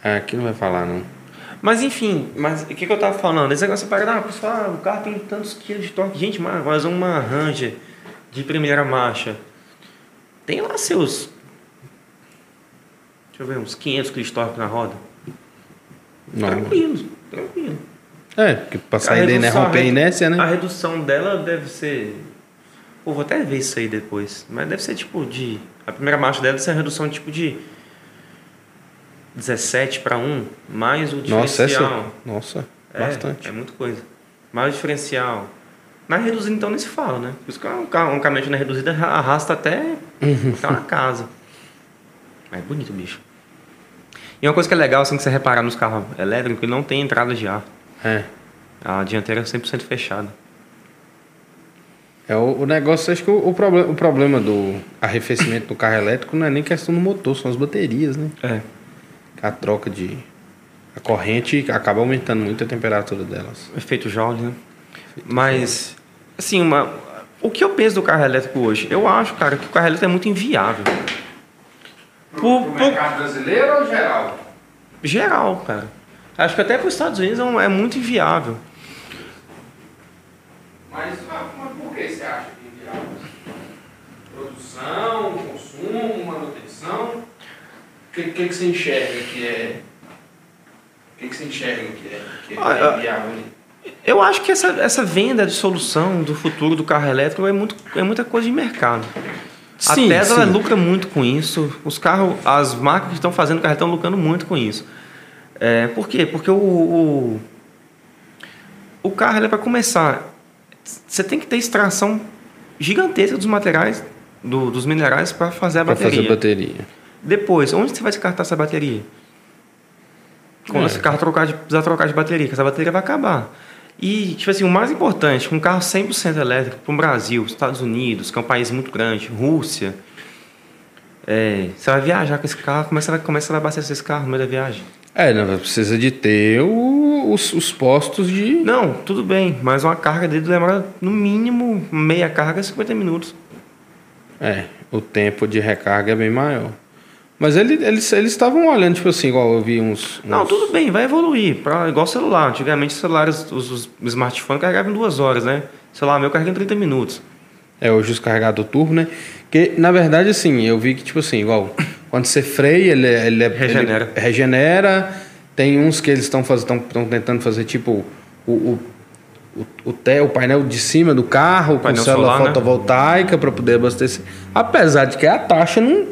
Ah, aqui não vai falar não. Mas enfim, mas o que, que eu tava falando? Esse negócio para ah, pessoal, ah, o carro tem tantos quilos de torque. Gente, mas, uma Ranger de primeira marcha tem lá seus. Deixa eu ver, uns 500 quilos de torque na roda. Não. Tranquilo, tranquilo. É, porque pra A sair daí, né? redução- Romper a inércia, A né? redução dela deve ser. Pô, vou até ver isso aí depois. Mas deve ser tipo de. A primeira marcha dela deve ser a redução tipo de 17 para 1, mais o Nossa, diferencial. essa. Nossa, É, bastante. É muita coisa. Mais o diferencial. Na reduzida então nem se fala, né? Por isso que um, carro, um caminhonete na reduzida arrasta até, uma casa. Mas é bonito, bicho. E uma coisa que é legal, assim, que você reparar nos carros elétricos, que não tem entrada de ar. É. A dianteira é 100% fechada. É o, o negócio, acho que o, o, o problema do arrefecimento do carro elétrico não é nem questão do motor, são as baterias, né? É. A troca de. A corrente acaba aumentando muito a temperatura delas. Efeito Joule, né? Mas, assim, uma, o que eu penso do carro elétrico hoje? Eu acho, cara, que o carro elétrico é muito inviável. Por, por brasileiro ou geral? geral, cara. Acho que até para os Estados Unidos é um- é muito inviável. Mas, mas por que você acha que é inviável? Produção, consumo, que, que, que você enxerga que é. O que, que você enxerga que é, que é Ah, ah. inviável ali? Eu acho que essa, essa venda de solução do futuro do carro elétrico é, muito, é muita coisa de mercado. a Sim, Tesla sim. lucra muito com isso. Os carros, as marcas que estão fazendo carro estão lucrando muito com isso. É, por quê? Porque o, o, o carro, ele é para começar, você tem que ter extração gigantesca dos materiais, do- dos minerais para fazer a Pra bateria. fazer bateria. Depois, onde você vai descartar essa bateria? Quando É. esse carro trocar de, precisar trocar de bateria, que essa bateria vai acabar. E, tipo assim, o mais importante, um carro 100% elétrico para o Brasil, Estados Unidos, que é um país muito grande, Rússia, é, você vai viajar com esse carro, como é que você vai, como é você vai abastecer esse carro no meio da viagem? É, não, precisa de ter o- os, os postos de. Não, tudo bem, mas uma carga dele demora no mínimo meia carga, 50 minutos. É, o tempo de recarga é bem maior. Mas ele- eles eles estavam olhando, tipo assim, igual eu vi uns. Não, uns- tudo bem, vai evoluir. Pra, igual celular. Antigamente os celulares, os, os smartphones carregavam em duas horas, né? O celular meu carrega em 30 minutos. É, hoje os carregador turbo, né? Que, na verdade, assim, eu vi que, tipo assim, igual, quando você freia, ele, é- ele é- Regenera. ele regenera. Tem uns que eles estão tentando fazer, tipo, o, o, o, o, te- o painel de cima do carro, com Painel célula solar, né? fotovoltaica para poder abastecer. Apesar de que a taxa não,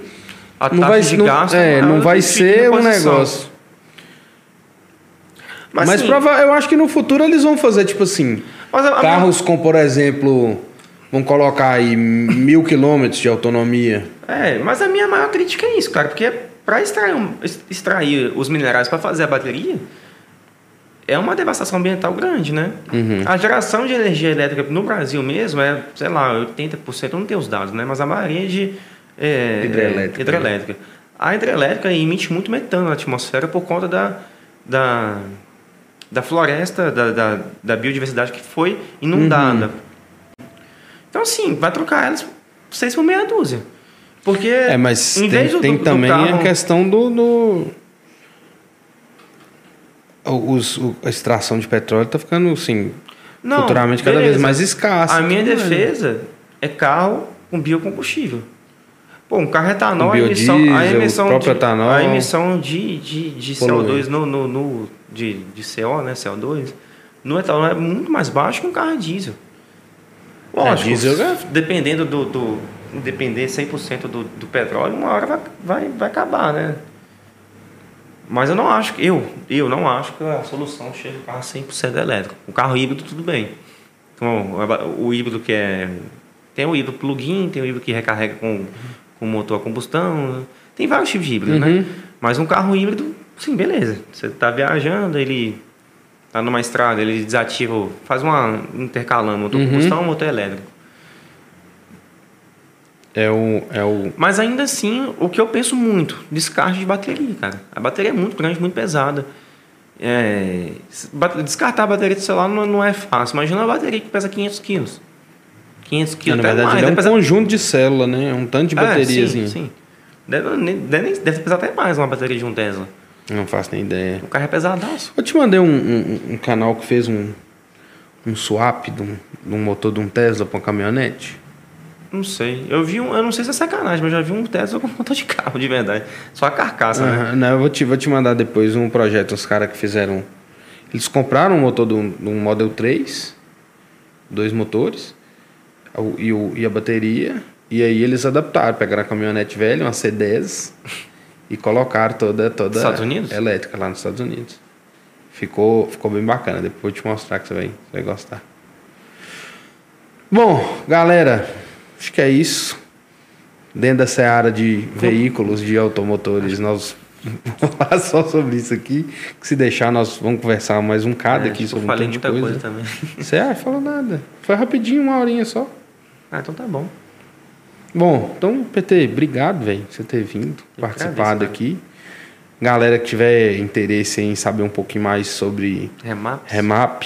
A não taxa vai, de não, gasto é, é não vai ser um negócio. Mas, assim, prova- eu acho que no futuro eles vão fazer, tipo assim, mas carros com, por exemplo, vão colocar aí mil quilômetros de autonomia. É, mas a minha maior crítica é isso, cara, porque para extrair, extrair os minerais para fazer a bateria é uma devastação ambiental grande, né? Uhum. A geração de energia elétrica no Brasil mesmo é, sei lá, 80%, eu não tenho os dados, né? Mas a maioria de é, Hidrelétrica, hidrelétrica. A hidrelétrica emite muito metano na atmosfera por conta da, da, da floresta, da, da, da biodiversidade que foi inundada. Uhum. Então, assim, vai trocar elas seis por meia dúzia. Porque, É, mas em tem, vez do- tem do- do também a carro- questão do. do- os- a extração de petróleo está ficando, assim, Não, futuramente cada beleza. vez mais escassa. A minha né? defesa é carro com biocombustível. Pô, um carro etanol, a emissão, a emissão, de, etanol. a emissão de, de, de Polui. CO2 no, no, no- de, de CO, né, CO2, no etanol é muito mais baixo que um carro a diesel. Lógico, É, diesel é- dependendo do, do depender 100% do, do petróleo, uma hora vai, vai, vai acabar, né? Mas eu não acho que eu, eu não acho que a solução chegue carro 100% elétrico. O carro híbrido tudo bem. Então, o híbrido que é tem o híbrido plug-in, tem o híbrido que recarrega com, com motor a combustão, tem vários tipos de híbrido, Uhum. né? Mas um carro híbrido Sim, beleza. Você tá viajando, ele tá numa estrada, ele desativa, faz uma intercalando motor Uhum. combustão motor elétrico. É o. É o. Mas ainda assim, o que eu penso muito, descarte de bateria, cara. A bateria é muito grande, muito pesada. É, descartar a bateria do celular não, não é fácil. Imagina uma bateria que pesa 500 quilos. 500 É, quilos, na verdade, mais. ele é um deve pesar- conjunto de célula, né? É um tanto de É, bateriazinha. sim, sim. Deve, deve, deve pesar até mais uma bateria de um Tesla. Não faço nem ideia. O carro é pesadaço. Eu te mandei um, um- um canal que fez um, um swap de um, de um motor de um Tesla para uma caminhonete. Não sei. Eu vi um. Eu não sei se é sacanagem, mas eu já vi um Tesla com motor de carro, de verdade. Só a carcaça, né? Aham, não, eu vou te, vou te mandar depois um projeto, os caras que fizeram. Eles compraram um motor de um, de um Model 3, dois motores, o- e, o, e a bateria, e aí eles adaptaram, pegaram a caminhonete velha, uma C10, e colocaram toda, toda Estados Unidos? elétrica lá nos Estados Unidos. Ficou, ficou bem bacana, depois eu vou te mostrar que você vai, vai gostar. Bom, galera, acho que é isso. Dentro da seara de veículos, de automotores, nós vamos falar só sobre isso aqui. Que se deixar, nós vamos conversar mais um cada É, aqui sobre eu falei muita coisa. coisa também. Você ah, falou nada. Foi rapidinho, uma horinha só. Ah, então tá bom. Bom, então, PT, obrigado, velho, por você ter vindo, Eu participado agradeço, aqui. Galera que tiver interesse em saber um pouquinho mais sobre Remap. remap,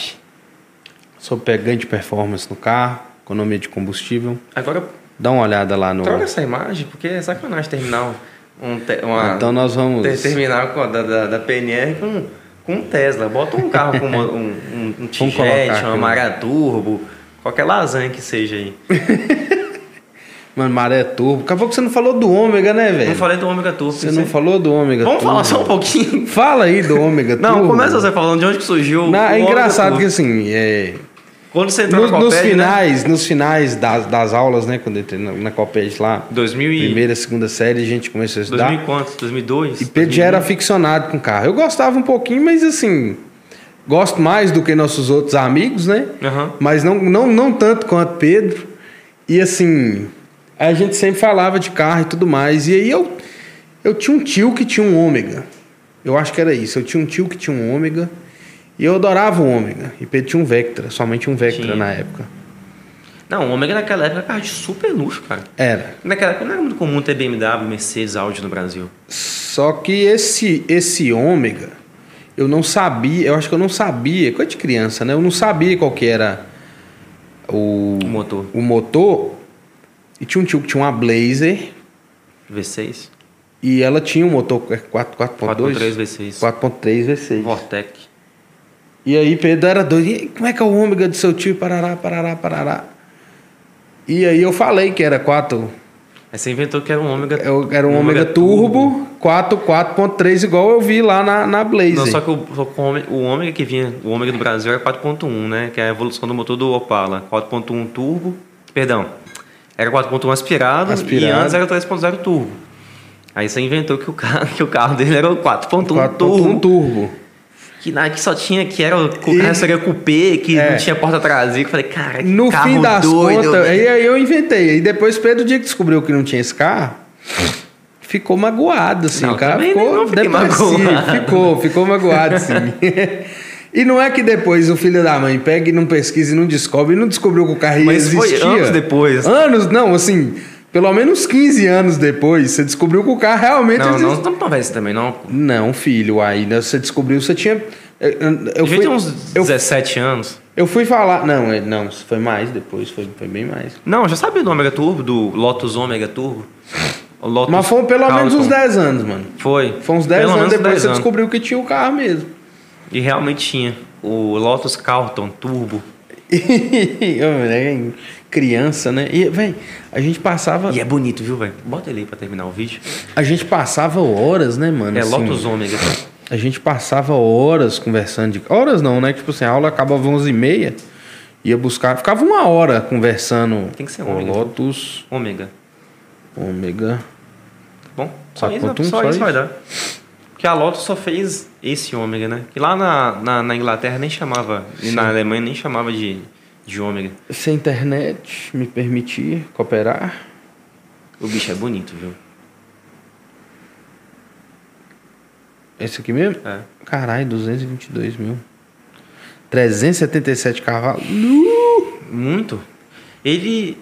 sobre pegante performance no carro, economia de combustível, Agora, dá uma olhada lá no. troca essa imagem, porque é sacanagem terminar um, te- uma, Então nós vamos. ter- terminar da, da, da PNR com, com um Tesla. Bota um carro com uma- um, um, um T-Jet, aqui, uma né? Maré Turbo, qualquer lasanha que seja aí. Mano, maré turbo. Acabou que você não falou do ômega, né, velho? Não falei do Ômega Turbo. Você não falou do ômega Vamos turbo. falar só um pouquinho. Fala aí do ômega Não, turbo. começa você falando de onde que surgiu Não, o é engraçado que assim, é, Quando você entrou nos, na nos Coped, né? finais, nos finais das, das aulas, né, quando eu entrei na, na Coped lá, 2000 e... primeira, segunda série, a gente começou a estudar. 2000 e quantos? 2002? E Pedro já era aficionado com carro. Eu gostava um pouquinho, mas assim, gosto mais do que nossos outros amigos, né? Aham. Mas não, não, não tanto quanto Pedro. E assim, a gente sempre falava de carro e tudo mais. E aí eu, eu tinha um tio que tinha um ômega. Eu acho que era isso. Eu tinha um tio que tinha um ômega. E eu adorava o ômega. E Pedro tinha um Vectra, somente um Vectra Tinha. na época. Não, o Ômega naquela época era carro de super luxo, cara. Era. Naquela época não era muito comum ter BMW, Mercedes, Audi no Brasil. Só que esse esse ômega, eu não sabia, eu acho que eu não sabia, coisa de criança, né? Eu não sabia qual que era o, O motor. o motor. E tinha um tio que tinha uma Blazer V6. e ela tinha um motor 4, 4.2 4.3 V6. 4.3 V6. Vortec. E aí Pedro era doido, e como é que é o ômega do seu tio? Parará, parará, parará. E aí eu falei que era 4, Aí você inventou que era um Ômega... era um ômega turbo, 4, 4.3 igual eu vi lá na, na Blazer. Não, só que o, só o Ômega- Ômega que vinha, o Ômega do Brasil era 4.1, né? Que é a evolução do motor do Opala. 4.1 turbo, perdão, era 4.1 aspirado, Aspirado. e antes era 3.0 turbo. Aí você inventou que o carro, que o carro dele era o 4.1 4.1 turbo. turbo. Que, na- que só tinha, que era o E- cupê, que É. não tinha porta traseira. Eu falei, cara, que No carro fim das doido. contas, aí, aí eu inventei. Aí depois Pedro, o dia que descobriu que não tinha esse carro, ficou magoado, assim. Não, o cara ficou não fiquei depressivo. magoado. Ficou, ficou magoado, sim. e não é que depois o filho da mãe pega e não pesquisa e não descobre, e não descobriu que o carro Mas foi existia. anos depois. Anos, não, assim, pelo menos 15 anos depois, você descobriu que o carro realmente Não, não, não talvez também, não. Não, filho, aí né, você descobriu, você tinha. Eu, eu, Eu fui, uns eu, 17 anos. eu fui falar. Não, é- não, foi mais depois, foi, foi bem mais. Não, já sabia do Ômega Turbo, do Lotus Ômega Turbo. Lotus Mas foi pelo menos uns Carlton. 10 anos, mano. Foi. Foi uns 10 Pelo anos depois 10 você anos. descobriu que tinha o carro mesmo. E realmente tinha. O Lotus Carlton Turbo. Criança, né? E, velho, a gente passava. E é bonito, viu, velho? Bota ele aí pra terminar o vídeo. A gente passava horas, né, mano? É assim, Lotus Ômega. A gente passava horas conversando de. Horas não, né? Tipo assim, a aula acabava 11h30, ia buscar. Ficava uma hora conversando. Tem que ser ômega. Lotus, Ômega. ômega. Tá bom? Só isso, 4.1, só só isso vai dar. Porque a Lotus só fez esse ômega, né? Que lá na, na, na Inglaterra nem chamava, e na Alemanha nem chamava de, de ômega. Se a internet me permitir cooperar. O bicho é bonito, viu? Esse aqui mesmo? É. Caralho, 222 mil. 377 cavalos. Nu! Muito. Ele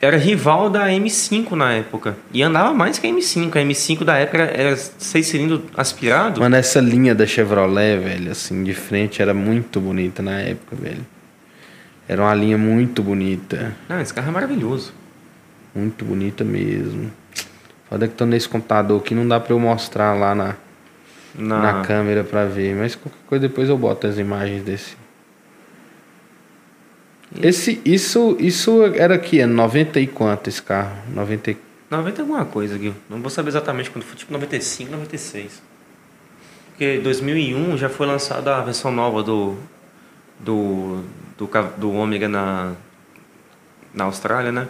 era rival da M5 na época. E andava mais que a M5. A M5 da época era seis cilindros aspirado. Mano, essa linha da Chevrolet, velho, assim, de frente era muito bonita na época, velho. Era uma linha muito bonita. Não, esse carro é maravilhoso. Muito bonita mesmo. Foda que tô nesse computador aqui, não dá pra eu mostrar lá na, Na, na câmera pra ver. Mas qualquer coisa depois eu boto as imagens desse. Esse, isso, isso era que? É 90 e quanto esse carro? 90 e... 90 alguma coisa, Gil. Não vou saber exatamente quando foi, tipo 95, 96. Porque 2001 já foi lançada a versão nova do do do, do Ômega na na Austrália, né?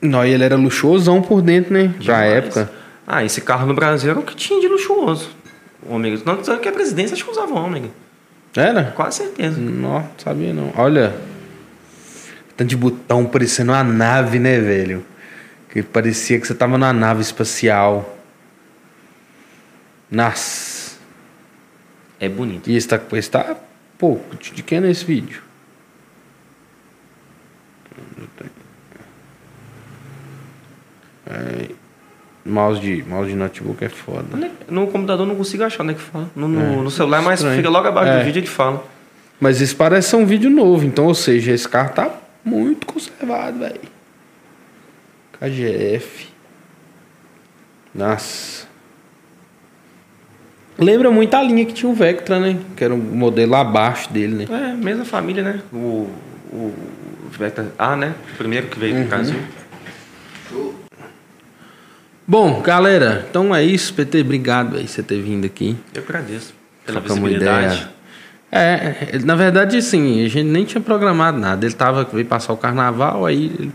Não, e ele era luxuosão por dentro, né? Pra Demais. época. Ah, esse carro no Brasil era o que tinha de luxuoso. O Ômega. Não, que a presidência acho que usava o Ômega. Era? Quase certeza. Não, sabia não. Olha. Tanto de botão parecendo uma nave, né, velho? Que parecia que você tava numa nave espacial. Nossa. É bonito. E esse tá, esse tá pouco. De quem é esse vídeo? É, mouse, de, mouse de notebook é foda. É No computador eu não consigo achar onde é que fala. No, no, É, no celular, mas estranho. fica logo abaixo É. do vídeo ele fala. Mas isso parece ser um vídeo novo, então, ou seja, esse carro tá muito conservado, velho. KGF. Nossa. Lembra muito a linha que tinha o Vectra, né? Que era um modelo abaixo dele, né? É, mesma família, né? O, o, o Vectra A, né? O primeiro que veio Uhum. pro Brasil. Bom, galera, então é isso. PT, obrigado aí você ter vindo aqui. Eu agradeço pela uma visibilidade. É, é, na verdade, sim, a gente nem tinha programado nada. Ele tava, veio passar o carnaval, aí ele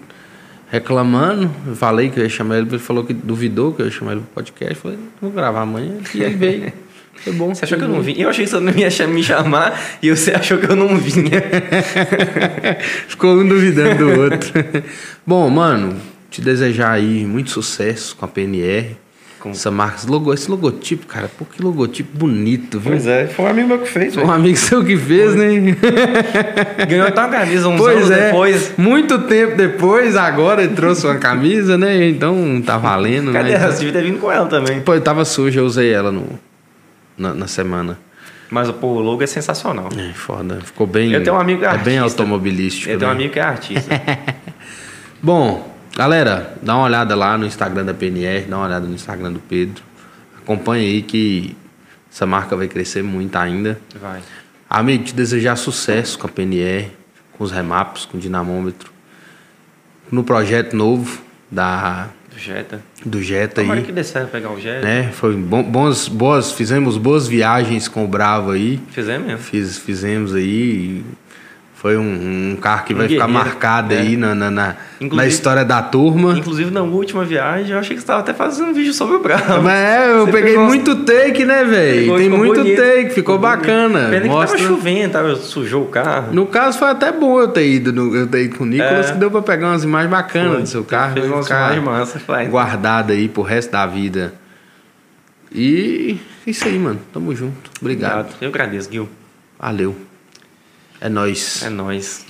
reclamando. Eu falei que eu ia chamar ele, ele falou que duvidou que eu ia chamar ele pro podcast. Eu falei, vou gravar amanhã. E ele veio. Foi bom. Você achou que eu não vim? Eu achei que você não ia me chamar e você achou que eu não vinha. Ficou um duvidando do outro. Bom, mano, te desejar aí muito sucesso com a PNR. Com- Essa marca, esse, logo, esse logotipo, cara, pô, que logotipo bonito, viu? é, foi um amigo meu que fez. Um amigo seu que fez, né? Ganhou até uma camisa uns Pois anos é, depois. muito tempo depois, agora ele trouxe uma camisa, né? Então tá valendo. Cadê ela? Você devia ter vindo com ela também. Pô, tava suja, eu usei ela no, na, na semana. Mas pô, o logo é sensacional. É, foda. Ficou bem. Eu tenho um amigo que é É bem automobilístico. Eu tenho um né? amigo que é artista. Bom, galera, dá uma olhada lá no Instagram da PNR, dá uma olhada no Instagram do Pedro. Acompanha aí que essa marca vai crescer muito ainda. Vai. Amigo, te desejar sucesso com a PNR, com os remaps, com o dinamômetro. No projeto novo da, Do Jetta. do Jetta Tomara aí. que dê certo pegar o Jetta. Né? Foi bom, bons, boas, fizemos boas viagens com o Bravo aí. Fizemos mesmo. Fiz, fizemos aí. Foi um, um carro que Um vai ficar marcado né? aí na, na, na, na história da turma. Inclusive, na última viagem, eu achei que você estava até fazendo um vídeo sobre o Bravo. Mas é, eu Você peguei pegou- muito take, né, velho? Pegou, Tem ficou muito bonito. take, ficou bonito. bacana. Pena que Mostra... tava chovendo, tava, sujou o carro. No caso, foi até bom eu ter ido, no- eu ter ido com o Nicolas, É. que deu pra pegar umas imagens bacanas do seu carro. Vai umas imagens massas. Falei, guardado aí pro resto da vida. E isso aí, mano. Tamo junto. Obrigado. Obrigado. Eu agradeço, Gil. Valeu. É nóis. É nóis.